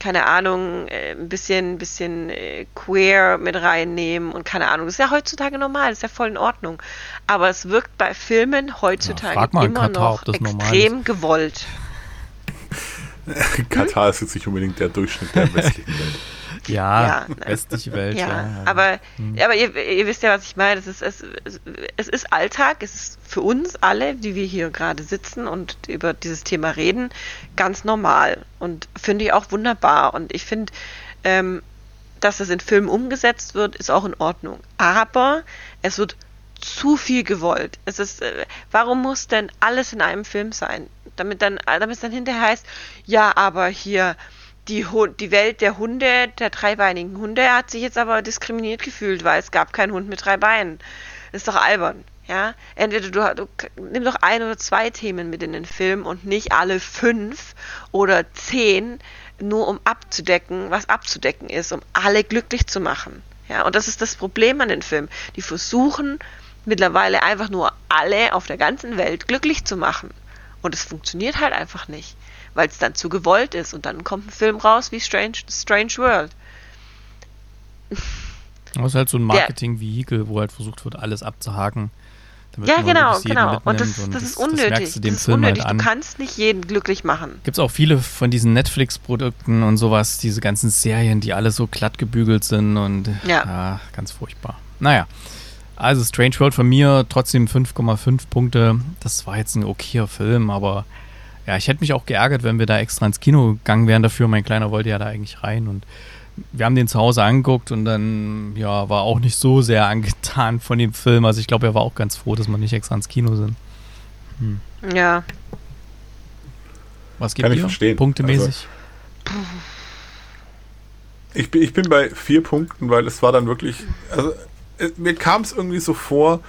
keine Ahnung, äh, ein bisschen, bisschen äh, queer mit reinnehmen und keine Ahnung. Das ist ja heutzutage normal, das ist ja voll in Ordnung. Aber es wirkt bei Filmen heutzutage ja, immer Katar, noch extrem gewollt. Katar ist jetzt nicht unbedingt der Durchschnitt der westlichen Welt. Ja, ja westliche Welt. Ja, ja. aber, hm. aber ihr, ihr, wisst ja, was ich meine. Es ist, es, es ist Alltag, es ist für uns alle, die wir hier gerade sitzen und über dieses Thema reden, ganz normal. Und finde ich auch wunderbar. Und ich finde, ähm, dass es in Filmen umgesetzt wird, ist auch in Ordnung. Aber es wird zu viel gewollt. Es ist, äh, warum muss denn alles in einem Film sein? Damit dann, damit es dann hinterher heißt, ja, aber hier die, die Welt der Hunde, der dreibeinigen Hunde, hat sich jetzt aber diskriminiert gefühlt, weil es gab keinen Hund mit drei Beinen. Ist doch albern. Ja, entweder du, du nimm doch ein oder zwei Themen mit in den Film und nicht alle fünf oder zehn, nur um abzudecken, was abzudecken ist, um alle glücklich zu machen. Ja, und das ist das Problem an den Film. Die versuchen mittlerweile einfach nur alle auf der ganzen Welt glücklich zu machen. Und es funktioniert halt einfach nicht weil es dann zu gewollt ist und dann kommt ein Film raus wie Strange, Strange World. Das ist halt so ein Marketing-Vehikel, wo halt versucht wird, alles abzuhaken. ja, genau, genau. Und das, und das, ist unnötig. Das, das ist unnötig. Halt du kannst nicht jeden glücklich machen. Gibt es auch viele von diesen Netflix-Produkten und sowas, diese ganzen Serien, die alle so glatt gebügelt sind und ja. ja ganz furchtbar. Naja. Also Strange World von mir trotzdem 5,5 Punkte. Das war jetzt ein okayer Film, aber ja, ich hätte mich auch geärgert, wenn wir da extra ins Kino gegangen wären dafür. Mein Kleiner wollte ja da eigentlich rein und wir haben den zu Hause angeguckt und dann ja, war auch nicht so sehr angetan von dem Film. Also ich glaube, er war auch ganz froh, dass wir nicht extra ins Kino sind. Hm. Ja. Was gibt Kann ich verstehen. Punktemäßig? Also, ich, bin, ich bin bei vier Punkten, weil es war dann wirklich. Also, mir kam es irgendwie so vor,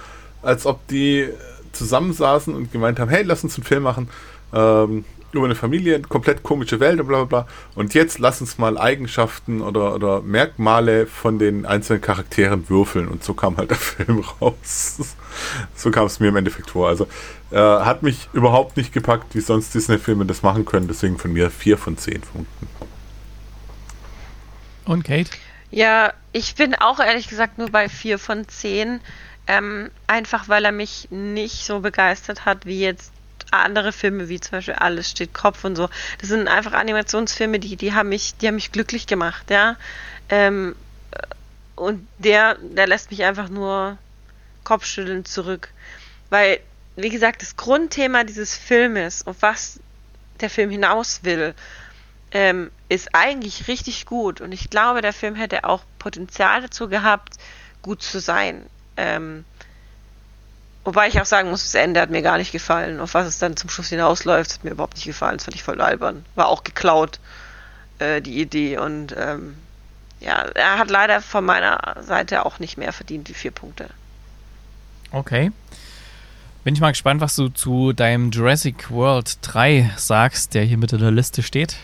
als ob die zusammensaßen und gemeint haben: hey, lass uns einen Film machen ähm, über eine Familie, komplett komische Welt und bla bla bla. Und jetzt lass uns mal Eigenschaften oder, oder Merkmale von den einzelnen Charakteren würfeln. Und so kam halt der Film raus. so kam es mir im Endeffekt vor. Also äh, hat mich überhaupt nicht gepackt, wie sonst Disney-Filme das machen können. Deswegen von mir vier von zehn Punkten. Und Kate? Ja, ich bin auch ehrlich gesagt nur bei vier von zehn. Ähm, einfach weil er mich nicht so begeistert hat wie jetzt andere Filme, wie zum Beispiel Alles steht Kopf und so. Das sind einfach Animationsfilme, die, die haben mich, die haben mich glücklich gemacht, ja. Ähm, und der, der lässt mich einfach nur Kopfschütteln zurück. Weil, wie gesagt, das Grundthema dieses Filmes, auf was der Film hinaus will, ähm, ist eigentlich richtig gut. Und ich glaube, der Film hätte auch Potenzial dazu gehabt, gut zu sein. Ähm, Wobei ich auch sagen muss, das Ende hat mir gar nicht gefallen. Auf was es dann zum Schluss hinausläuft, hat mir überhaupt nicht gefallen. Das fand ich voll albern. War auch geklaut, äh, die Idee. Und ähm, ja, er hat leider von meiner Seite auch nicht mehr verdient, die vier Punkte. Okay. Bin ich mal gespannt, was du zu deinem Jurassic World 3 sagst, der hier mit in der Liste steht.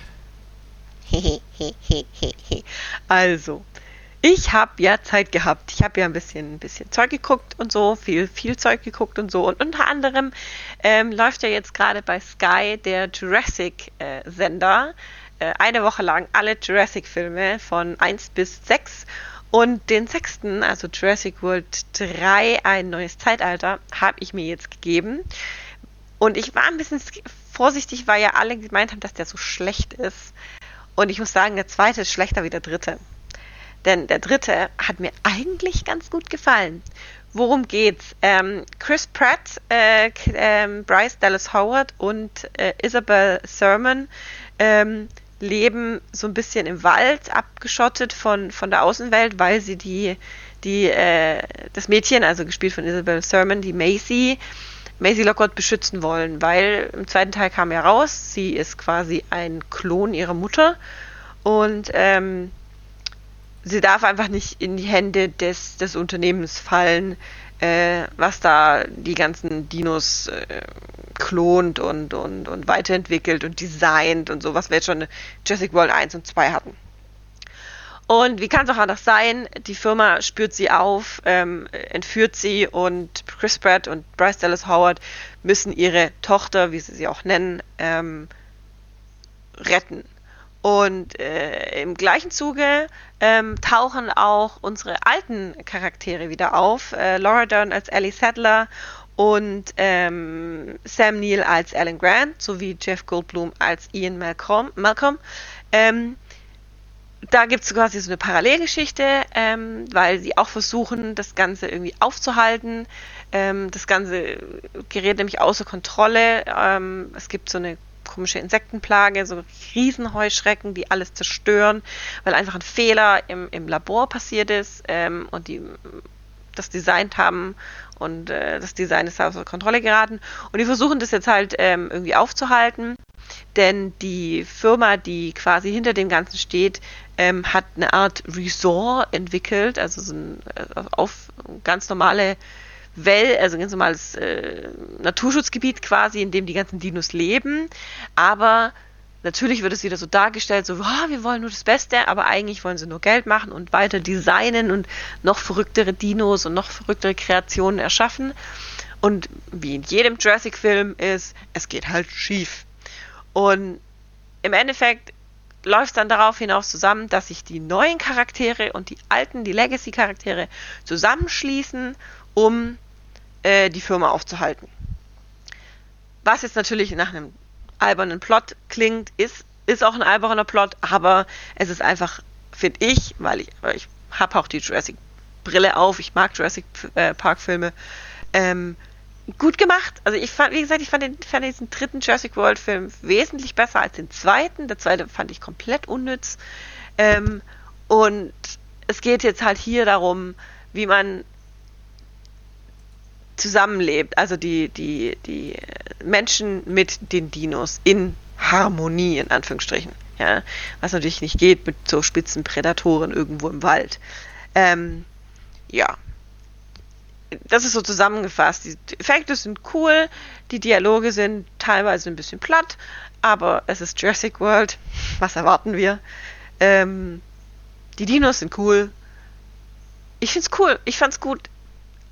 also, ich habe ja Zeit gehabt. Ich habe ja ein bisschen, ein bisschen Zeug geguckt und so, viel, viel Zeug geguckt und so. Und unter anderem ähm, läuft ja jetzt gerade bei Sky der Jurassic-Sender. Äh, eine Woche lang alle Jurassic-Filme von 1 bis 6. Und den sechsten, also Jurassic World 3, ein neues Zeitalter, habe ich mir jetzt gegeben. Und ich war ein bisschen vorsichtig, weil ja alle gemeint haben, dass der so schlecht ist. Und ich muss sagen, der zweite ist schlechter wie der dritte. Denn der dritte hat mir eigentlich ganz gut gefallen. Worum geht's? Ähm, Chris Pratt, äh, äh, Bryce Dallas Howard und äh, Isabel Sermon ähm, leben so ein bisschen im Wald, abgeschottet von, von der Außenwelt, weil sie die, die, äh, das Mädchen, also gespielt von Isabel Sermon, die Macy, Macy Lockwood beschützen wollen, weil im zweiten Teil kam ja raus, sie ist quasi ein Klon ihrer Mutter und ähm, sie darf einfach nicht in die Hände des, des Unternehmens fallen, äh, was da die ganzen Dinos äh, klont und, und, und weiterentwickelt und designt und so, was wir jetzt schon Jurassic World 1 und 2 hatten. Und wie kann es auch anders sein? Die Firma spürt sie auf, ähm, entführt sie und Chris Pratt und Bryce Dallas Howard müssen ihre Tochter, wie sie sie auch nennen, ähm, retten. Und äh, im gleichen Zuge ähm, tauchen auch unsere alten Charaktere wieder auf. Äh, Laura Dern als Ellie Sadler und ähm, Sam Neill als Alan Grant sowie Jeff Goldblum als Ian Malcolm. Malcolm. Ähm, da gibt es quasi so eine Parallelgeschichte, ähm, weil sie auch versuchen, das Ganze irgendwie aufzuhalten. Ähm, das Ganze gerät nämlich außer Kontrolle. Ähm, es gibt so eine komische Insektenplage, so Riesenheuschrecken, die alles zerstören, weil einfach ein Fehler im, im Labor passiert ist ähm, und die das designt haben und äh, das Design ist außer Kontrolle geraten. Und die versuchen das jetzt halt ähm, irgendwie aufzuhalten, denn die Firma, die quasi hinter dem Ganzen steht, ähm, hat eine Art Resort entwickelt, also so ein äh, auf ganz normale Well, also ganz normales äh, Naturschutzgebiet quasi, in dem die ganzen Dinos leben. Aber natürlich wird es wieder so dargestellt, so, oh, wir wollen nur das Beste, aber eigentlich wollen sie nur Geld machen und weiter designen und noch verrücktere Dinos und noch verrücktere Kreationen erschaffen. Und wie in jedem Jurassic-Film ist, es geht halt schief. Und im Endeffekt läuft dann darauf hinaus zusammen, dass sich die neuen Charaktere und die alten, die Legacy-Charaktere zusammenschließen, um äh, die Firma aufzuhalten. Was jetzt natürlich nach einem albernen Plot klingt, ist, ist auch ein alberner Plot, aber es ist einfach, finde ich, weil ich, ich habe auch die Jurassic Brille auf, ich mag Jurassic äh, Park Filme, ähm, gut gemacht. Also ich fand, wie gesagt, ich fand, den, fand diesen dritten Jurassic World Film wesentlich besser als den zweiten. Der zweite fand ich komplett unnütz. Ähm, und es geht jetzt halt hier darum, wie man zusammenlebt, also die, die, die Menschen mit den Dinos in Harmonie, in Anführungsstrichen. Ja, was natürlich nicht geht mit so spitzen Prädatoren irgendwo im Wald. Ähm, ja. Das ist so zusammengefasst. Die Effekte sind cool, die Dialoge sind teilweise ein bisschen platt, aber es ist Jurassic World. Was erwarten wir? Ähm, die Dinos sind cool. Ich find's cool. Ich fand's gut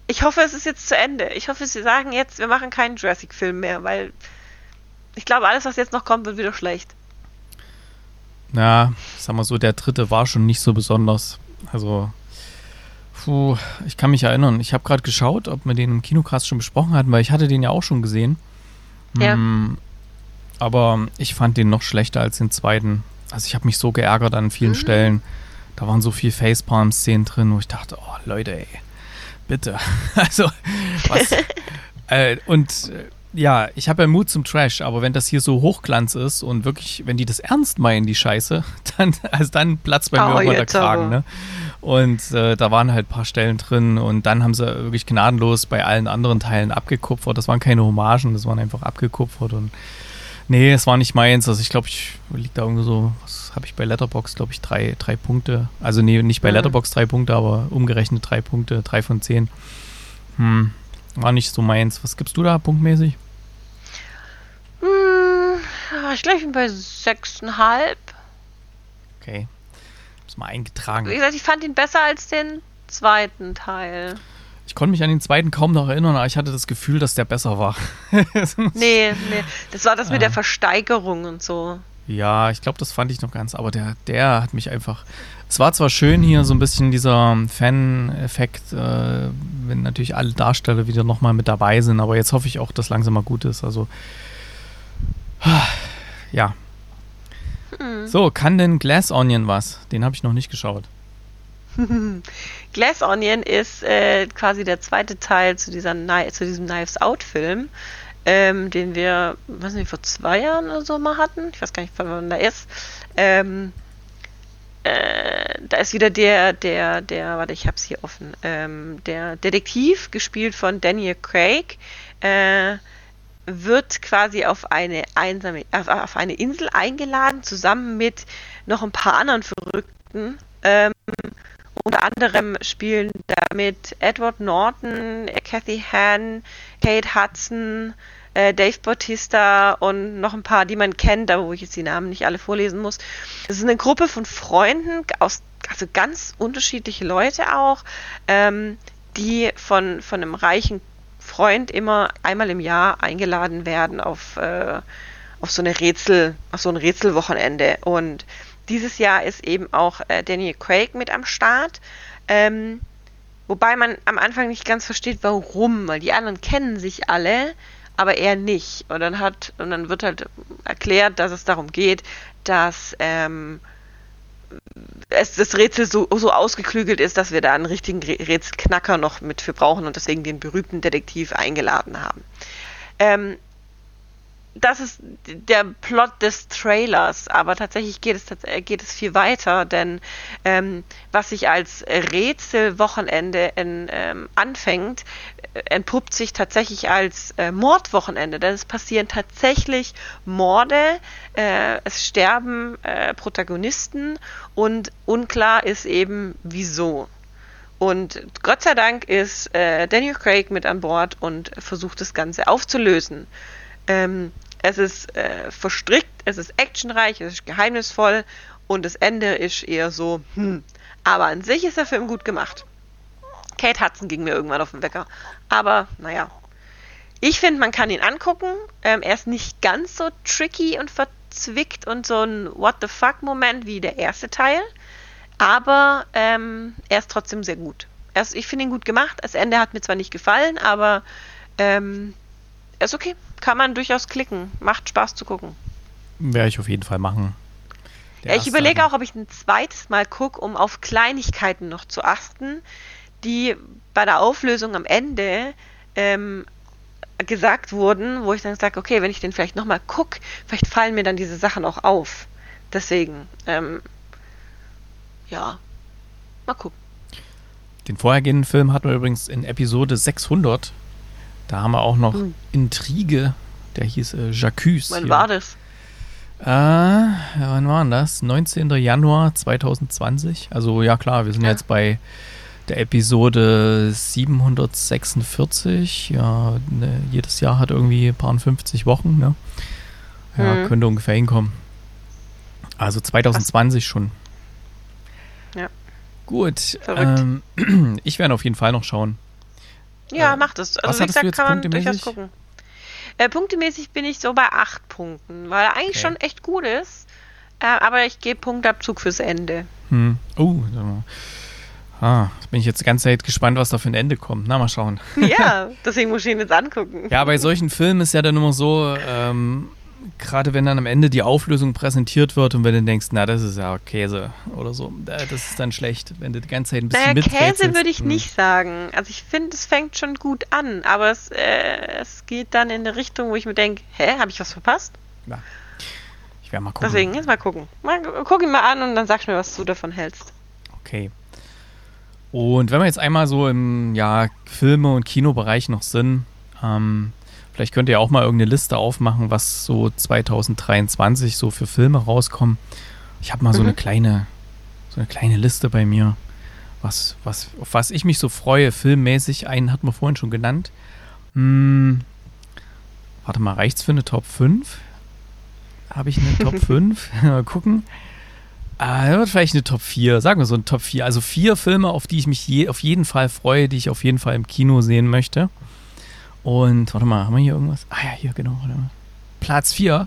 ich hoffe, es ist jetzt zu Ende. Ich hoffe, sie sagen jetzt, wir machen keinen Jurassic-Film mehr, weil ich glaube, alles, was jetzt noch kommt, wird wieder schlecht. Ja, sag mal so, der dritte war schon nicht so besonders. Also, puh, ich kann mich erinnern. Ich habe gerade geschaut, ob wir den im Kinocast schon besprochen hatten, weil ich hatte den ja auch schon gesehen. Ja. Hm, aber ich fand den noch schlechter als den zweiten. Also ich habe mich so geärgert an vielen mhm. Stellen. Da waren so viele Facepalm-Szenen drin, wo ich dachte, oh Leute, ey bitte. Also, was? äh, und äh, ja, ich habe ja Mut zum Trash, aber wenn das hier so Hochglanz ist und wirklich, wenn die das ernst meinen, die Scheiße, dann, also dann platzt bei oh, mir irgendwann der Kragen, ne? Und äh, da waren halt ein paar Stellen drin und dann haben sie wirklich gnadenlos bei allen anderen Teilen abgekupfert. Das waren keine Hommagen, das waren einfach abgekupfert und nee, es war nicht meins. Also ich glaube, ich liegt da irgendwo so, was habe ich bei Letterbox, glaube ich, drei, drei Punkte. Also nee, nicht bei mhm. Letterbox drei Punkte, aber umgerechnet drei Punkte, drei von zehn. Hm. war nicht so meins. Was gibst du da punktmäßig? Hm, ich glaube, ich bin bei 6,5. Okay. Hab's mal eingetragen. Wie gesagt, ich fand ihn besser als den zweiten Teil. Ich konnte mich an den zweiten kaum noch erinnern, aber ich hatte das Gefühl, dass der besser war. Nee, nee. Das war das mit Ah. der Versteigerung und so. Ja, ich glaube, das fand ich noch ganz, aber der, der hat mich einfach. Es war zwar schön hier so ein bisschen dieser Fan-Effekt, äh, wenn natürlich alle Darsteller wieder nochmal mit dabei sind, aber jetzt hoffe ich auch, dass langsam mal gut ist. Also, ja. So, kann denn Glass Onion was? Den habe ich noch nicht geschaut. Glass Onion ist äh, quasi der zweite Teil zu, dieser zu diesem Knives Out-Film, ähm, den wir, weiß nicht, vor zwei Jahren oder so mal hatten. Ich weiß gar nicht, wann der ist. Ähm, äh, da ist wieder der, der, der, warte, ich hab's hier offen, ähm, der Detektiv, gespielt von Daniel Craig, äh, wird quasi auf eine einsame, auf, eine Insel eingeladen, zusammen mit noch ein paar anderen Verrückten. Ähm, unter anderem spielen damit Edward Norton, Kathy Hahn, Kate Hudson, äh, Dave Bautista und noch ein paar, die man kennt, aber wo ich jetzt die Namen nicht alle vorlesen muss. Es ist eine Gruppe von Freunden aus, also ganz unterschiedliche Leute auch, ähm, die von, von einem reichen Freund immer einmal im Jahr eingeladen werden auf, äh, auf so eine Rätsel, auf so ein Rätselwochenende. Und dieses Jahr ist eben auch äh, Daniel Craig mit am Start. Ähm, wobei man am Anfang nicht ganz versteht, warum, weil die anderen kennen sich alle, aber er nicht. Und dann hat, und dann wird halt erklärt, dass es darum geht, dass ähm, es das Rätsel so, so ausgeklügelt ist, dass wir da einen richtigen Rä- Rätselknacker noch mit für brauchen und deswegen den berühmten Detektiv eingeladen haben. Ähm, das ist der Plot des Trailers, aber tatsächlich geht es, äh, geht es viel weiter, denn ähm, was sich als Rätselwochenende in, ähm, anfängt, äh, entpuppt sich tatsächlich als äh, Mordwochenende, denn es passieren tatsächlich Morde, äh, es sterben äh, Protagonisten und unklar ist eben wieso. Und Gott sei Dank ist äh, Daniel Craig mit an Bord und versucht das Ganze aufzulösen. Ähm, es ist äh, verstrickt, es ist actionreich, es ist geheimnisvoll und das Ende ist eher so, hm. Aber an sich ist der Film gut gemacht. Kate Hudson ging mir irgendwann auf den Wecker. Aber naja. Ich finde, man kann ihn angucken. Ähm, er ist nicht ganz so tricky und verzwickt und so ein What the fuck-Moment wie der erste Teil. Aber ähm, er ist trotzdem sehr gut. Er ist, ich finde ihn gut gemacht. Das Ende hat mir zwar nicht gefallen, aber ähm, ist okay. Kann man durchaus klicken. Macht Spaß zu gucken. Werde ich auf jeden Fall machen. Der ich überlege auch, ob ich ein zweites Mal gucke, um auf Kleinigkeiten noch zu achten, die bei der Auflösung am Ende ähm, gesagt wurden, wo ich dann sage, okay, wenn ich den vielleicht nochmal gucke, vielleicht fallen mir dann diese Sachen auch auf. Deswegen, ähm, ja, mal gucken. Den vorhergehenden Film hatten wir übrigens in Episode 600. Da haben wir auch noch Hm. Intrige. Der hieß äh, Jacques. Wann hier. war das? Äh, wann war denn das? 19. Januar 2020. Also ja klar, wir sind Ja. jetzt bei der Episode 746. Ja, ne, jedes Jahr hat irgendwie ein paar 50 Wochen, ne? Ja, Mhm. könnte ungefähr hinkommen. Also 2020 schon. Ja. Gut. Ähm, ich werde auf jeden Fall noch schauen. Ja, Äh, mach das. was Also wie gesagt, kann man durchaus gucken. Äh, punktemäßig bin ich so bei acht Punkten, weil er eigentlich Okay. schon echt gut ist. Äh, aber ich gebe Punktabzug fürs Ende. Hm. Oh. Ah, bin ich jetzt die ganze Zeit gespannt, was da für ein Ende kommt. Na, mal schauen. Ja, deswegen muss ich ihn jetzt angucken. Ja, bei solchen Filmen ist ja dann immer so, ähm, gerade wenn dann am Ende die Auflösung präsentiert wird und wenn du denkst, na, das ist ja Käse oder so, das ist dann schlecht, wenn du die ganze Zeit ein bisschen Naja, Käse würde ich Hm. nicht sagen. Also ich finde, es fängt schon gut an, aber es, äh, es geht dann in eine Richtung, wo ich mir denke, hä, habe ich was verpasst? Ich werde mal gucken. Deswegen, jetzt mal gucken. Mal, guck ihn mal an und dann sagst du mir, was du davon hältst. Okay. Und wenn wir jetzt einmal so im ja, Filme- und Kinobereich noch sind, ähm, vielleicht könnt ihr auch mal irgendeine Liste aufmachen, was so 2023 so für Filme rauskommen. Ich habe mal so Mhm. eine kleine, so eine kleine Liste bei mir, was, was, auf was ich mich so freue, filmmäßig. Einen hat man vorhin schon genannt. Hm, warte mal, reicht's für eine Top 5? Habe ich eine Top 5? mal gucken. Wird vielleicht eine Top 4, sagen wir so eine Top 4. Also vier Filme, auf die ich mich je, auf jeden Fall freue, die ich auf jeden Fall im Kino sehen möchte. Und warte mal, haben wir hier irgendwas? Ah ja, hier, genau. Warte mal. Platz 4.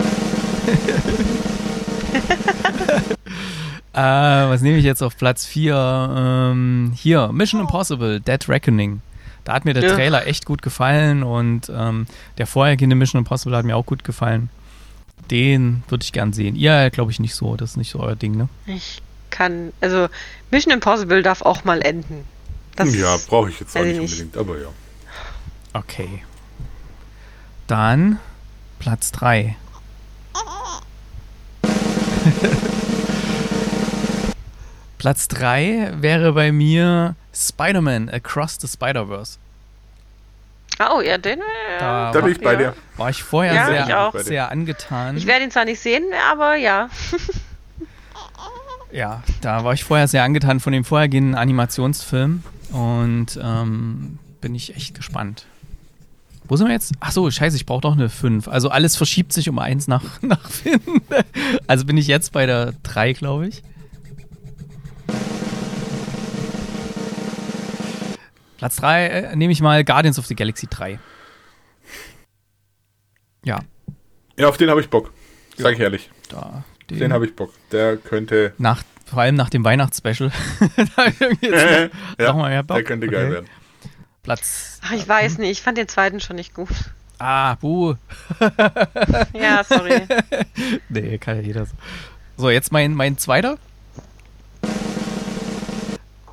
äh, was nehme ich jetzt auf Platz 4? Ähm, hier, Mission Impossible, Dead Reckoning. Da hat mir der Ja. Trailer echt gut gefallen und ähm, der vorhergehende Mission Impossible hat mir auch gut gefallen. Den würde ich gern sehen. Ihr glaube ich nicht so, das ist nicht so euer Ding, ne? Ich kann, also Mission Impossible darf auch mal enden. Das ja, brauche ich jetzt auch nicht ich nicht. unbedingt, aber ja. Okay. Dann Platz 3. Platz 3 wäre bei mir Spider-Man Across the Spider-Verse. Oh ja, den. Äh, Da Da bin ich bei ja. dir. war ich vorher Ja, sehr, ich auch. sehr angetan. Ich werde ihn zwar nicht sehen, aber ja. Ja, da war ich vorher sehr angetan von dem vorhergehenden Animationsfilm und ähm, bin ich echt gespannt. Wo sind wir jetzt? Ach so, scheiße, ich brauche doch eine 5. Also alles verschiebt sich um eins nach, nach Finn. Also bin ich jetzt bei der 3, glaube ich. Platz 3 äh, nehme ich mal Guardians of the Galaxy 3. Ja, Ja, auf den habe ich Bock. Sag ich ehrlich. da. Den habe ich Bock. Der könnte. nach, vor allem nach dem Weihnachtsspecial. da irgendwie jetzt ja, noch mal mehr Bock. der könnte geil Okay. werden. Platz. Ach, ich weiß nicht, ich fand den zweiten schon nicht gut. Ah, buh. Ja, sorry. Nee, kann ja jeder so. So, jetzt mein, mein zweiter.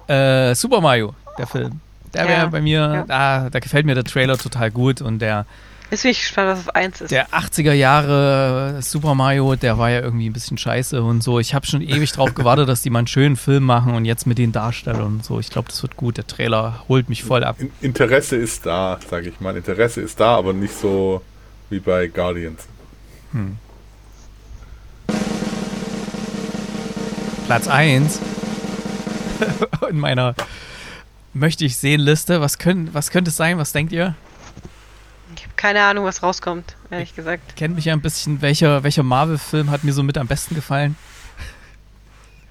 Äh, Super Mario, der Film. Der wäre Ja, bei mir, ja. ah, da gefällt mir der Trailer total gut und der, Jetzt bin ich gespannt, was auf 1 ist. der 80er Jahre Super Mario, der war ja irgendwie ein bisschen scheiße und so. Ich habe schon ewig drauf gewartet, dass die mal einen schönen Film machen und jetzt mit den Darstellern und so. Ich glaube, das wird gut. Der Trailer holt mich voll ab. In- Interesse ist da, sage ich mal. Interesse ist da, aber nicht so wie bei Guardians. Platz 1 in meiner möchte ich sehen Liste. Was, können, was könnte es sein? Was denkt ihr? Ich keine Ahnung, was rauskommt, ehrlich gesagt. Kennt mich ja ein bisschen. Welcher, welcher Marvel-Film hat mir so mit am besten gefallen?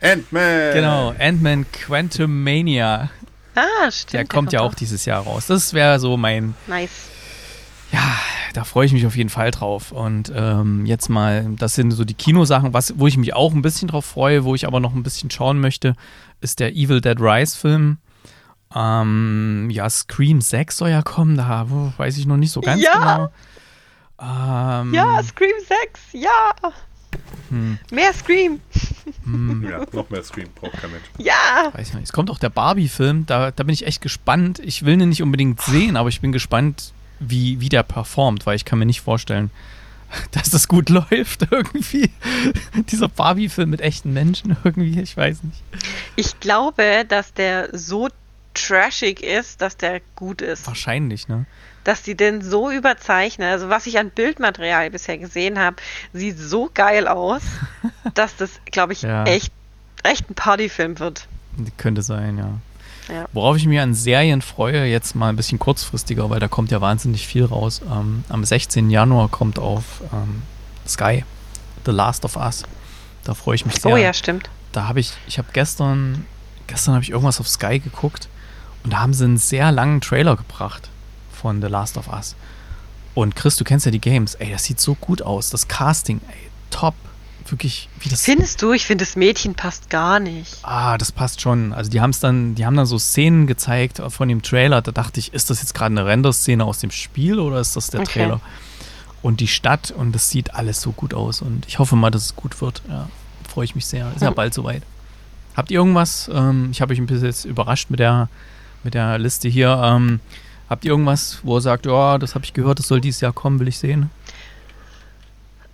Ant-Man! Genau, Ant-Man Quantumania. Ah, stimmt. Der kommt ja auch auch. dieses Jahr raus. Das wäre so mein, Nice. ja, da freue ich mich auf jeden Fall drauf. Und ähm, jetzt mal, das sind so die Kinosachen, was, wo ich mich auch ein bisschen drauf freue, wo ich aber noch ein bisschen schauen möchte, ist der Evil Dead Rise Film. Ähm, ja, Scream 6 soll ja kommen, da wo, weiß ich noch nicht so ganz Ja. genau. Ähm, Ja, Scream 6, ja. Hm. Mehr Scream. Ja, noch mehr Scream braucht kein Mensch. Ja. Weiß ich nicht. Es kommt auch der Barbie-Film, da, da bin ich echt gespannt. Ich will ihn nicht unbedingt sehen, aber ich bin gespannt, wie, wie der performt, weil ich kann mir nicht vorstellen, dass das gut läuft irgendwie. Dieser Barbie-Film mit echten Menschen irgendwie, ich weiß nicht. Ich glaube, dass der so trashig ist, dass der gut ist. Wahrscheinlich, ne? Dass die den so überzeichnen. Also was ich an Bildmaterial bisher gesehen habe, sieht so geil aus, dass das, glaube ich, Ja. echt, echt ein Partyfilm wird. Könnte sein, ja. Ja. Worauf ich mich an Serien freue, jetzt mal ein bisschen kurzfristiger, weil da kommt ja wahnsinnig viel raus. Ähm, am 16. Januar kommt auf ähm, Sky The Last of Us. Da freue ich mich sehr. Oh ja, stimmt. da habe ich, ich habe gestern, gestern habe ich irgendwas auf Sky geguckt und da haben sie einen sehr langen Trailer gebracht von The Last of Us. Und Chris, du kennst ja die Games, ey, das sieht so gut aus, das Casting, ey, top, wirklich, wie das, Findest du, ich finde, das Mädchen passt gar nicht. ah, das passt schon. Also die haben es dann, die haben dann so Szenen gezeigt von dem Trailer, da dachte ich, ist das jetzt gerade eine Render-Szene aus dem Spiel oder ist das der Okay. Trailer? Und die Stadt und das sieht alles so gut aus und ich hoffe mal, dass es gut wird, ja, freue ich mich sehr, ist ja Hm. bald soweit. Habt ihr irgendwas? Ähm, ich habe euch ein bisschen jetzt überrascht mit der, mit der Liste hier. Ähm, habt ihr irgendwas, wo ihr sagt, ja, das habe ich gehört, das soll dieses Jahr kommen, will ich sehen?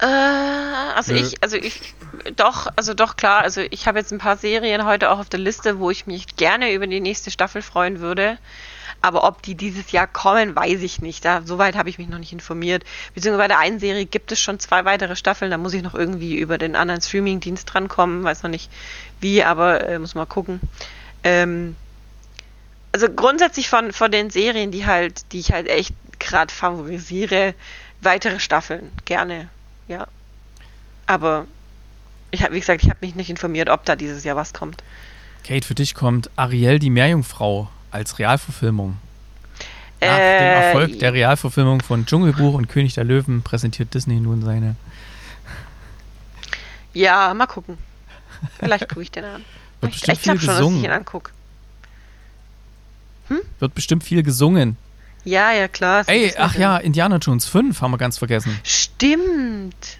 Äh, also Nö. ich, also ich, doch, also doch klar, also ich habe jetzt ein paar Serien heute auch auf der Liste, wo ich mich gerne über die nächste Staffel freuen würde. Aber ob die dieses Jahr kommen, weiß ich nicht. Da, soweit habe ich mich noch nicht informiert. Beziehungsweise bei der einen Serie gibt es schon zwei weitere Staffeln. Da muss ich noch irgendwie über den anderen Streaming-Dienst drankommen. Weiß noch nicht wie, aber äh, muss mal gucken. Ähm, also grundsätzlich von, von den Serien, die halt, die ich halt echt gerade favorisiere, weitere Staffeln, gerne, ja. Aber ich habe, wie gesagt, ich habe mich nicht informiert, ob da dieses Jahr was kommt. Kate, für dich kommt Ariel die Meerjungfrau als Realverfilmung. Nach dem Äh, Erfolg der Realverfilmung von Dschungelbuch und König der Löwen präsentiert Disney nun seine. Ja, mal gucken. Vielleicht gucke ich den an. Wird Ich, ich glaube schon, dass ich ihn gesungen. Angucke. Wird bestimmt viel gesungen. Ja, ja, klar. Ey, ach ja, Indiana Jones 5 haben wir ganz vergessen. Stimmt.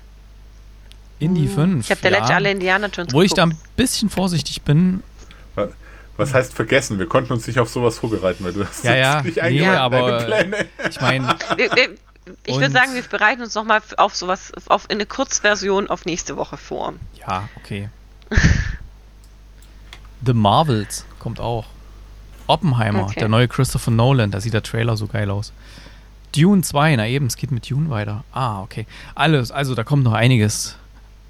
Indie 5. Uh, Ich habe der ja. letzte alle Indiana Jones Wo ich da ein bisschen vorsichtig bin, Was heißt vergessen? Wir konnten uns nicht auf sowas vorbereiten, weil du hast Ja, ja, nicht nee, aber- Pläne. ich meine, Ich würde sagen, wir bereiten uns nochmal auf sowas, auf in eine Kurzversion auf nächste Woche vor. ja, okay. The Marvels kommt auch. Oppenheimer, Okay. der neue Christopher Nolan, da sieht der Trailer so geil aus. Dune 2, na eben, es geht mit Dune weiter. Ah, okay. Alles, also da kommt noch einiges.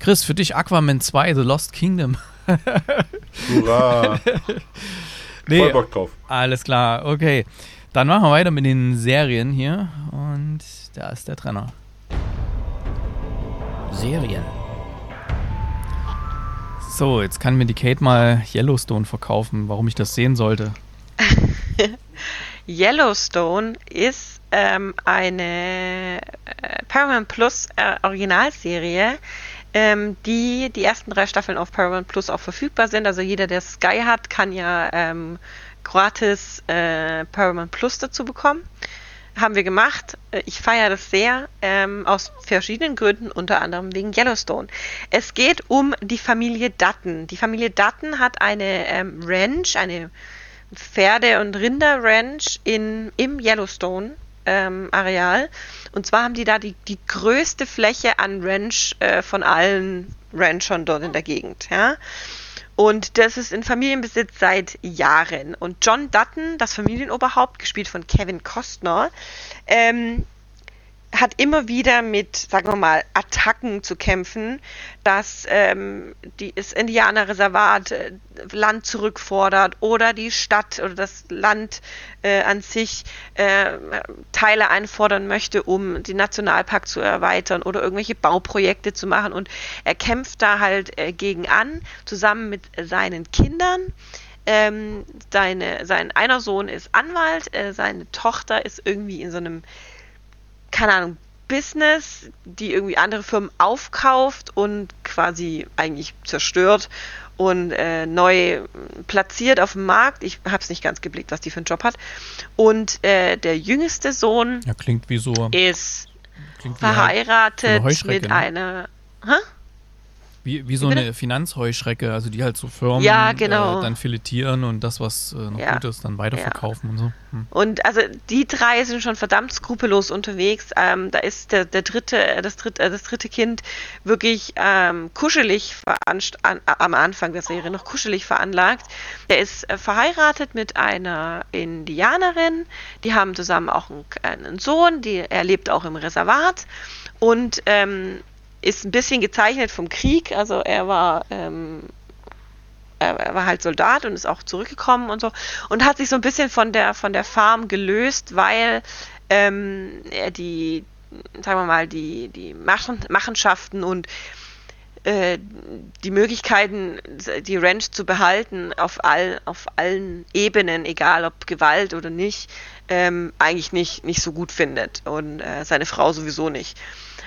Chris, für dich Aquaman 2, The Lost Kingdom. Hurra! Nee, Voll Bock drauf. Alles klar, okay. Dann machen wir weiter mit den Serien hier. Und da ist der Trenner. Serien. So, jetzt kann mir die Kate mal Yellowstone verkaufen, warum ich das sehen sollte. Yellowstone ist ähm, eine äh, Paramount Plus äh, Originalserie, ähm, die die ersten drei Staffeln auf Paramount Plus auch verfügbar sind. Also jeder, der Sky hat, kann ja ähm, gratis äh, Paramount Plus dazu bekommen. Haben wir gemacht. Äh, Ich feiere das sehr, ähm, aus verschiedenen Gründen, unter anderem wegen Yellowstone. Es geht um die Familie Dutton. Die Familie Dutton hat eine ähm, Ranch, eine Pferde- und Rinderranch in, im Yellowstone. Ähm, Areal. Und zwar haben die da die, die größte Fläche an Ranch äh, von allen Ranchern dort in der Gegend. Ja? Und das ist in Familienbesitz seit Jahren. Und John Dutton, das Familienoberhaupt, gespielt von Kevin Costner, ähm, hat immer wieder mit, sagen wir mal, Attacken zu kämpfen, dass ähm, die, das Indianerreservat äh, Land zurückfordert oder die Stadt oder das Land äh, an sich äh, Teile einfordern möchte, um den Nationalpark zu erweitern oder irgendwelche Bauprojekte zu machen. Und er kämpft da halt äh, gegen an, zusammen mit seinen Kindern. Ähm, seine, sein einer Sohn ist Anwalt, äh, seine Tochter ist irgendwie in so einem keine Ahnung, Business, die irgendwie andere Firmen aufkauft und quasi eigentlich zerstört und äh, neu platziert auf dem Markt. Ich habe es nicht ganz geblickt, was die für einen Job hat. Und äh, der jüngste Sohn Ja, klingt wie so. ist Klingt wie, halt, verheiratet Heuschrecke, mit ne? einer. Hä? Wie, wie so eine Finanzheuschrecke, also die halt so Firmen Ja, genau. äh, dann filetieren und das, was äh, noch Ja. gut ist, dann weiterverkaufen und so. Hm. Und also die drei sind schon verdammt skrupellos unterwegs. Ähm, da ist der, der dritte, äh, das dritte, äh, das dritte Kind wirklich ähm, kuschelig veranst an, am Anfang der Serie noch kuschelig veranlagt. Der ist äh, verheiratet mit einer Indianerin. Die haben zusammen auch einen, einen Sohn. Die, er lebt auch im Reservat und ähm, ist ein bisschen gezeichnet vom Krieg. Also er war ähm, er war halt Soldat und ist auch zurückgekommen und so und hat sich so ein bisschen von der von der Farm gelöst, weil ähm, er die, sagen wir mal, die die Machen, Machenschaften und äh, die Möglichkeiten, die Ranch zu behalten auf all auf allen Ebenen, egal ob Gewalt oder nicht, ähm, eigentlich nicht nicht so gut findet und äh, seine Frau sowieso nicht.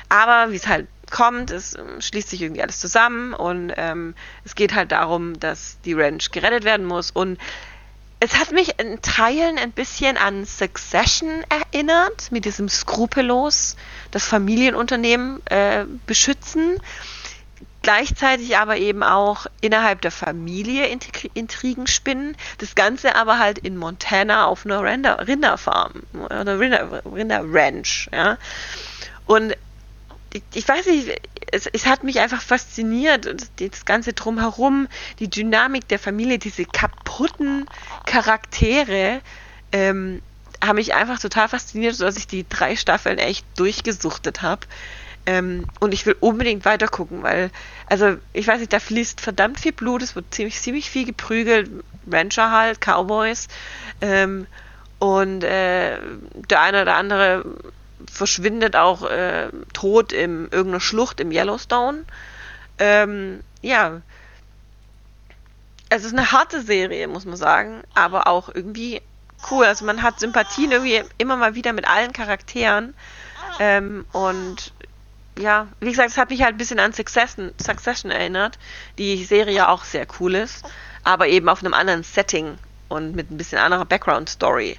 Aber wie es halt kommt, es ähm, schließt sich irgendwie alles zusammen und ähm, es geht halt darum, dass die Ranch gerettet werden muss und es hat mich in Teilen ein bisschen an Succession erinnert, mit diesem skrupellos das Familienunternehmen äh, beschützen, gleichzeitig aber eben auch innerhalb der Familie Intri- Intrigen spinnen, das Ganze aber halt in Montana auf einer Rinder, Rinderfarm oder Rinder, Rinderranch, ja. Und ich, weiß nicht, es, es hat mich einfach fasziniert, und das, Ganze drumherum, die Dynamik der Familie, diese kaputten Charaktere, ähm, haben mich einfach total fasziniert, sodass ich die drei Staffeln echt durchgesuchtet habe. Ähm, und ich will unbedingt weiter gucken, weil, also ich weiß nicht, da fließt verdammt viel Blut, es wird ziemlich, ziemlich viel geprügelt, Rancher halt, Cowboys. Ähm, und äh, der eine oder andere verschwindet auch äh, tot in irgendeiner Schlucht im Yellowstone. Ähm, ja, es ist eine harte Serie, muss man sagen, aber auch irgendwie cool. Also man hat Sympathien irgendwie immer mal wieder mit allen Charakteren. Ähm, und ja, wie gesagt, es hat mich halt ein bisschen an Succession, Succession erinnert, die Serie ja auch sehr cool ist, aber eben auf einem anderen Setting und mit ein bisschen anderer Background-Story.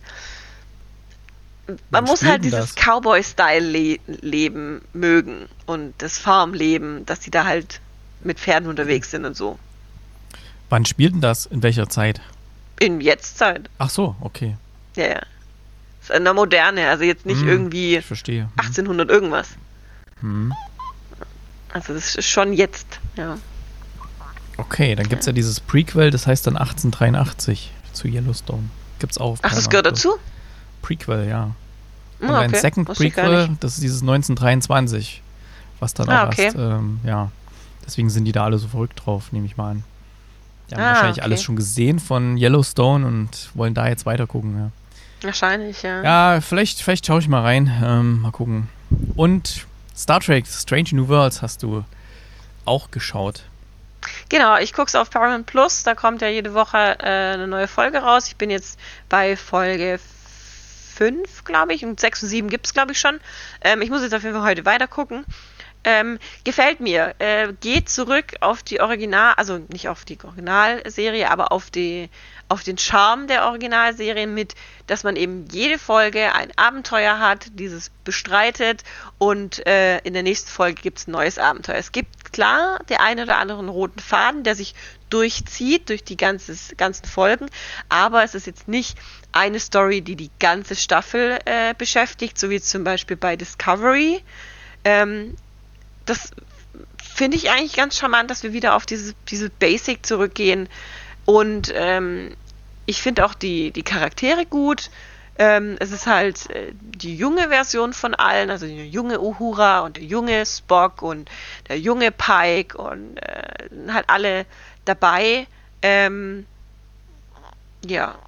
Man muss halt dieses Cowboy-Style-Leben -Le mögen und das Farmleben, dass die da halt mit Pferden unterwegs sind und so. Wann spielt denn das? In welcher Zeit? In Jetztzeit. Ach so, okay. Ja, ja. Das ist eine moderne, also jetzt nicht Hm, irgendwie Ich verstehe. Hm. 1800 irgendwas. Hm. Also das ist schon jetzt, ja. Okay, dann gibt es ja dieses Prequel, das heißt dann 1883 zu Yellowstone. Gibt's auch. Ach, das gehört dazu? Prequel, ja. Und Ah, ein okay. Second Wusste ich gar Prequel, das ist dieses 1923, was dann Ah, auch okay. erst, ähm, ja, deswegen sind die da alle so verrückt drauf, nehme ich mal an. Die haben Ah, wahrscheinlich okay. alles schon gesehen von Yellowstone und wollen da jetzt weiter gucken, ja. Wahrscheinlich, ja. Ja, vielleicht, vielleicht schaue ich mal rein, ähm, mal gucken. Und Star Trek Strange New Worlds hast du auch geschaut. Genau, ich gucke es auf Paramount Plus, da kommt ja jede Woche äh, eine neue Folge raus. Ich bin jetzt bei Folge 5, glaube ich, und 6 und 7 gibt es, glaube ich, schon. Ähm, ich muss jetzt auf jeden Fall heute weiter gucken. Ähm, gefällt mir. Äh, geht zurück auf die Original, also nicht auf die Originalserie, aber auf die auf den Charme der Originalserie mit, dass man eben jede Folge ein Abenteuer hat, dieses bestreitet und äh, in der nächsten Folge gibt es ein neues Abenteuer. Es gibt klar der eine oder anderen roten Faden, der sich durchzieht durch die ganzes, ganzen Folgen, aber es ist jetzt nicht eine Story, die die ganze Staffel äh, beschäftigt, so wie zum Beispiel bei Discovery. Ähm, das finde ich eigentlich ganz charmant, dass wir wieder auf diese, diese Basic zurückgehen. Und ähm, ich finde auch die, die Charaktere gut. Ähm, es ist halt äh, die junge Version von allen, also der junge Uhura und der junge Spock und der junge Pike und äh, halt alle dabei. Ähm, ja,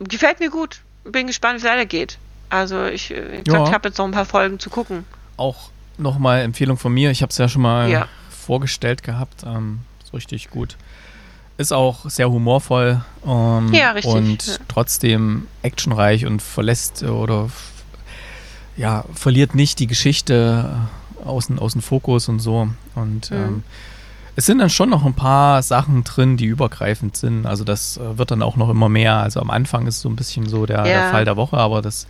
gefällt mir gut. Bin gespannt, wie es weitergeht. Also ich, äh, ich, Ja. habe jetzt noch ein paar Folgen zu gucken. Auch nochmal Empfehlung von mir. Ich habe es ja schon mal Ja. vorgestellt gehabt. Ähm, ist richtig gut. Ist auch sehr humorvoll ähm, Ja, richtig, und ja. trotzdem actionreich und verlässt äh, oder ja, verliert nicht die Geschichte aus, dem- aus dem Fokus und so. Und Mhm. ähm, es sind dann schon noch ein paar Sachen drin, die übergreifend sind. Also das äh, wird dann auch noch immer mehr. Also am Anfang ist so ein bisschen so der, der Ja. Fall der Woche, aber das,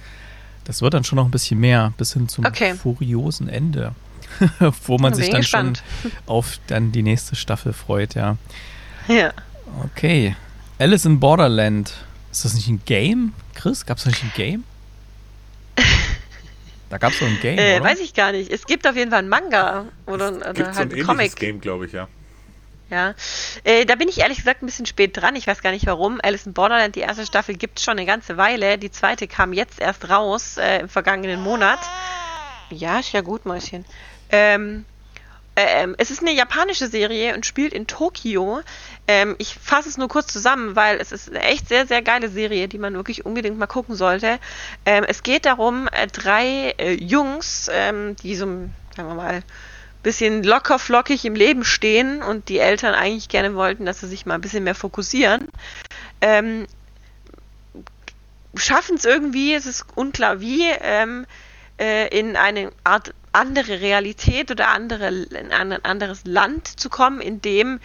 das wird dann schon noch ein bisschen mehr, bis hin zum Okay. furiosen Ende. Wo man sich dann ich schon gespannt. auf dann die nächste Staffel freut, ja. Ja. Okay. Alice in Borderland. Ist das nicht ein Game? Chris, gab es nicht ein Game? Da gab es doch ein Game, Äh, oder? weiß ich gar nicht. Es gibt auf jeden Fall einen Manga oder, oder Gibt so halt ein einen Comic. Game, glaube ich, ja. Ja. Äh, da bin ich ehrlich gesagt ein bisschen spät dran. Ich weiß gar nicht warum. Alice in Borderland, die erste Staffel gibt es schon eine ganze Weile. Die zweite kam jetzt erst raus äh, im vergangenen Monat. Ja, ist ja gut, Mäuschen. Ähm, ähm, es ist eine japanische Serie und spielt in Tokio. Ähm, ich fasse es nur kurz zusammen, weil es ist eine echt sehr, sehr geile Serie, die man wirklich unbedingt mal gucken sollte. Ähm, es geht darum, äh, drei äh, Jungs, ähm, die so, sagen wir mal, bisschen locker flockig im Leben stehen und die Eltern eigentlich gerne wollten, dass sie sich mal ein bisschen mehr fokussieren, ähm, schaffen es irgendwie, es ist unklar wie, ähm, äh, in eine Art andere Realität oder andere, in ein anderes Land zu kommen, in dem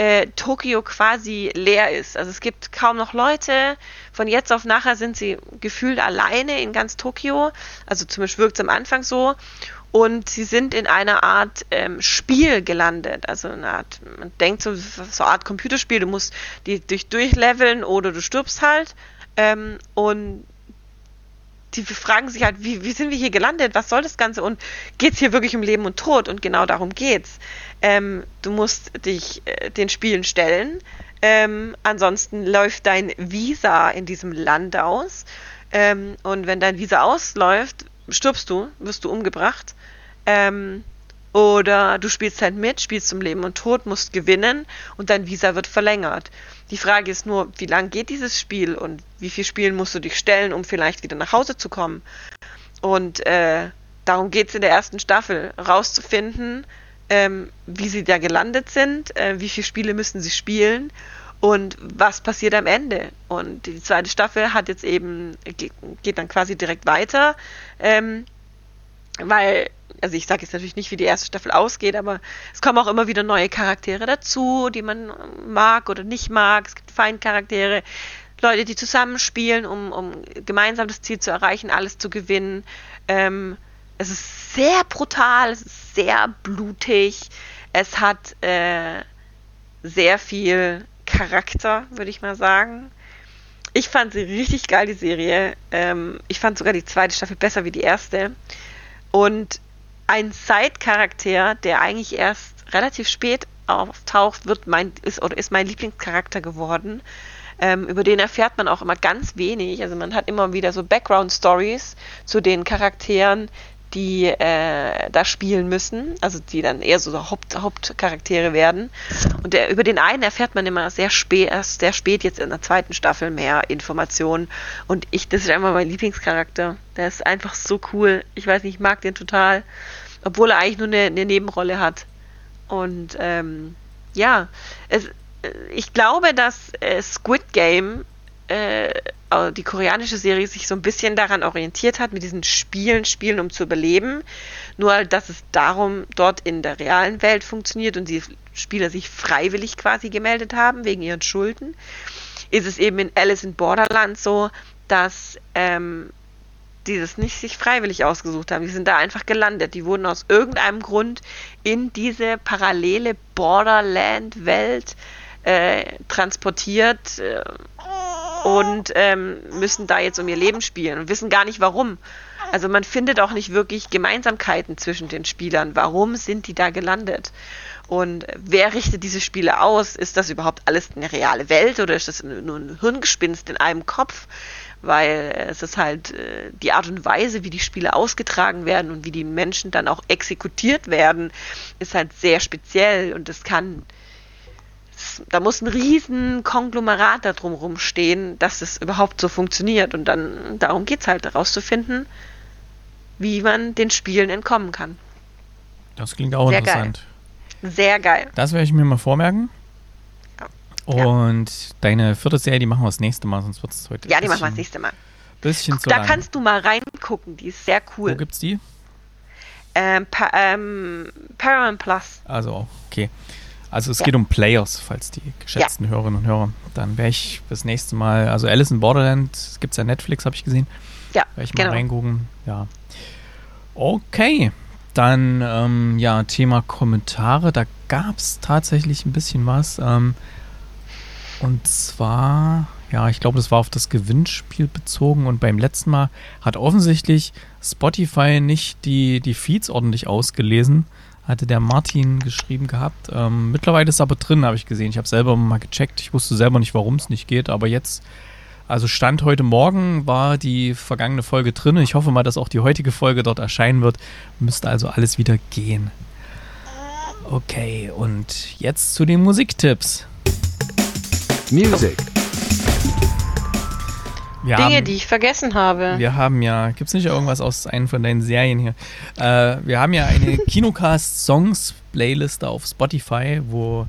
äh, Tokio quasi leer ist. Also es gibt kaum noch Leute. Von jetzt auf nachher sind sie gefühlt alleine in ganz Tokio. Also zumindest wirkt es am Anfang so. Und sie sind in einer Art ähm, Spiel gelandet. Also eine Art, man denkt so, so eine Art Computerspiel, du musst die dich durchleveln oder du stirbst halt. Ähm, und die fragen sich halt, wie, wie sind wir hier gelandet? Was soll das Ganze? Und geht es hier wirklich um Leben und Tod? Und genau darum geht's. Ähm, du musst dich äh, den Spielen stellen. Ähm, ansonsten läuft dein Visa in diesem Land aus. Ähm, und wenn dein Visa ausläuft, stirbst du, wirst du umgebracht. Ähm, Oder du spielst halt mit, spielst zum Leben und Tod, musst gewinnen und dein Visa wird verlängert. Die Frage ist nur, wie lang geht dieses Spiel und wie viel Spielen musst du dich stellen, um vielleicht wieder nach Hause zu kommen? Und äh, darum geht es in der ersten Staffel, rauszufinden, ähm, wie sie da gelandet sind, äh, wie viele Spiele müssen sie spielen und was passiert am Ende. Und die zweite Staffel hat jetzt eben, geht dann quasi direkt weiter, ähm, weil, also ich sage jetzt natürlich nicht, wie die erste Staffel ausgeht, aber es kommen auch immer wieder neue Charaktere dazu, die man mag oder nicht mag. Es gibt Feindcharaktere, Leute, die zusammenspielen, um, um gemeinsam das Ziel zu erreichen, alles zu gewinnen. Ähm, es ist sehr brutal, es ist sehr blutig, es hat äh, sehr viel Charakter, würde ich mal sagen. Ich fand sie richtig geil, die Serie. Ähm, ich fand sogar die zweite Staffel besser wie die erste. Und ein Side-Charakter, der eigentlich erst relativ spät auftaucht, wird mein, ist oder ist mein Lieblingscharakter geworden. Ähm, über den erfährt man auch immer ganz wenig. Also man hat immer wieder so Background-Stories zu den Charakteren, die äh, da spielen müssen, also die dann eher so Haupt, Hauptcharaktere werden. Und der, über den einen erfährt man immer sehr spät, erst sehr spät jetzt in der zweiten Staffel mehr Informationen. Und ich, das ist einfach mein Lieblingscharakter. Der ist einfach so cool. Ich weiß nicht, ich mag den total, obwohl er eigentlich nur eine, eine Nebenrolle hat. Und ähm, ja, es, ich glaube, dass äh, Squid Game äh, die koreanische Serie sich so ein bisschen daran orientiert hat, mit diesen Spielen, Spielen, um zu überleben. Nur, dass es darum dort in der realen Welt funktioniert und die Spieler sich freiwillig quasi gemeldet haben, wegen ihren Schulden, ist es eben in Alice in Borderland so, dass ähm, die das nicht sich freiwillig ausgesucht haben. Die sind da einfach gelandet. Die wurden aus irgendeinem Grund in diese parallele Borderland-Welt äh, transportiert. Äh, und ähm, müssen da jetzt um ihr Leben spielen und wissen gar nicht warum. Also man findet auch nicht wirklich Gemeinsamkeiten zwischen den Spielern. Warum sind die da gelandet? Und wer richtet diese Spiele aus? Ist das überhaupt alles eine reale Welt oder ist das nur ein Hirngespinst in einem Kopf? Weil es ist halt äh, die Art und Weise, wie die Spiele ausgetragen werden und wie die Menschen dann auch exekutiert werden, ist halt sehr speziell und es kann da muss ein riesen Konglomerat da drumherum stehen, dass es überhaupt so funktioniert. Und dann darum geht es halt, herauszufinden, wie man den Spielen entkommen kann. Das klingt auch Sehr interessant. Geil. Sehr geil. Das werde ich mir mal vormerken. Und ja. deine vierte Serie, die machen wir das nächste Mal, sonst wird es heute. Ja, die machen wir das nächste Mal. Bisschen Guck, zu da lang. kannst du mal reingucken, die ist sehr cool. Wo gibt's die? Ähm, pa ähm, Paramount Plus. Also, okay. Also es ja. geht um Players, falls die geschätzten ja. Hörerinnen und Hörer. Dann wäre ich das nächste Mal, also Alice in Borderland, gibt es ja Netflix, habe ich gesehen. Ja, Werde ich mal genau. reingucken. Ja. Okay. Dann, ähm, ja, Thema Kommentare. Da gab es tatsächlich ein bisschen was. Ähm, und zwar, ja, ich glaube, das war auf das Gewinnspiel bezogen. Und beim letzten Mal hat offensichtlich Spotify nicht die, die Feeds ordentlich ausgelesen hatte der Martin geschrieben gehabt. Ähm, mittlerweile ist es aber drin, habe ich gesehen. Ich habe selber mal gecheckt. Ich wusste selber nicht, warum es nicht geht, aber jetzt, also Stand heute Morgen war die vergangene Folge drin. Ich hoffe mal, dass auch die heutige Folge dort erscheinen wird. Müsste also alles wieder gehen. Okay, und jetzt zu den Musiktipps. Music. Wir Dinge, haben, die ich vergessen habe. Wir haben ja, gibt es nicht irgendwas aus einer von deinen Serien hier? Äh, wir haben ja eine Kinocast-Songs-Playliste auf Spotify, wo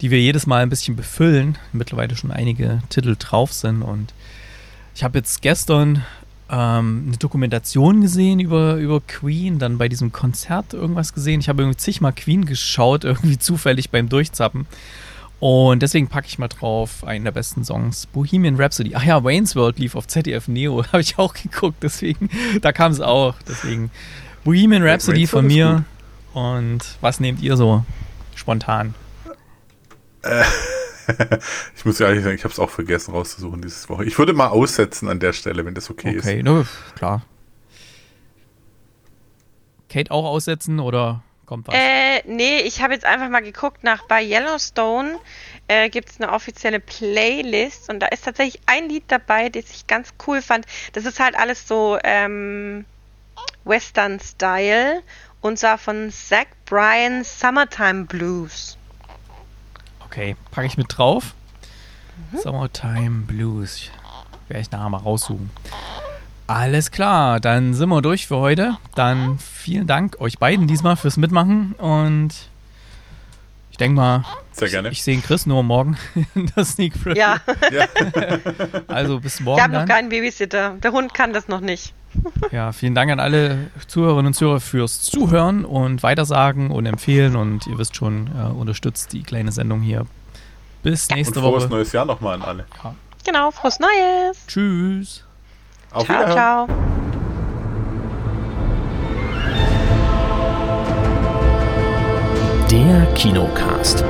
die wir jedes Mal ein bisschen befüllen. Mittlerweile schon einige Titel drauf sind. Und ich habe jetzt gestern ähm, eine Dokumentation gesehen über, über Queen, dann bei diesem Konzert irgendwas gesehen. Ich habe irgendwie zigmal Queen geschaut, irgendwie zufällig beim Durchzappen. Und deswegen packe ich mal drauf einen der besten Songs, Bohemian Rhapsody. Ach ja, Wayne's World lief auf ZDF Neo, habe ich auch geguckt, deswegen, da kam es auch. Deswegen Bohemian Rhapsody von mir. Und was nehmt ihr so spontan? Äh, ich muss ja ehrlich sagen, ich habe es auch vergessen rauszusuchen dieses Woche. Ich würde mal aussetzen an der Stelle, wenn das okay, okay ist. Okay, ne, klar. Kate auch aussetzen oder Kommt was? Äh, nee, ich habe jetzt einfach mal geguckt nach bei Yellowstone äh, gibt es eine offizielle Playlist und da ist tatsächlich ein Lied dabei, das ich ganz cool fand. Das ist halt alles so ähm, Western-Style Und zwar von Zach Bryan Summertime Blues. Okay, packe ich mit drauf. Summertime Blues. Werde ich nachher mal raussuchen. Alles klar, dann sind wir durch für heute. Dann vielen Dank euch beiden diesmal fürs Mitmachen und ich denke mal, Sehr gerne. ich sehe Chris nur morgen in der Sneak Preview. Ja, Ja. Also bis morgen haben noch dann. keinen Babysitter. Der Hund kann das noch nicht. Ja, vielen Dank an alle Zuhörerinnen und Zuhörer fürs Zuhören und Weitersagen und empfehlen und ihr wisst schon, äh, unterstützt die kleine Sendung hier. Bis Und nächste frohes Woche. neues Jahr nochmal an alle. Genau, frohes Neues. Tschüss. Auf Ciao, Wiederhören. ciao. Der Kinocast.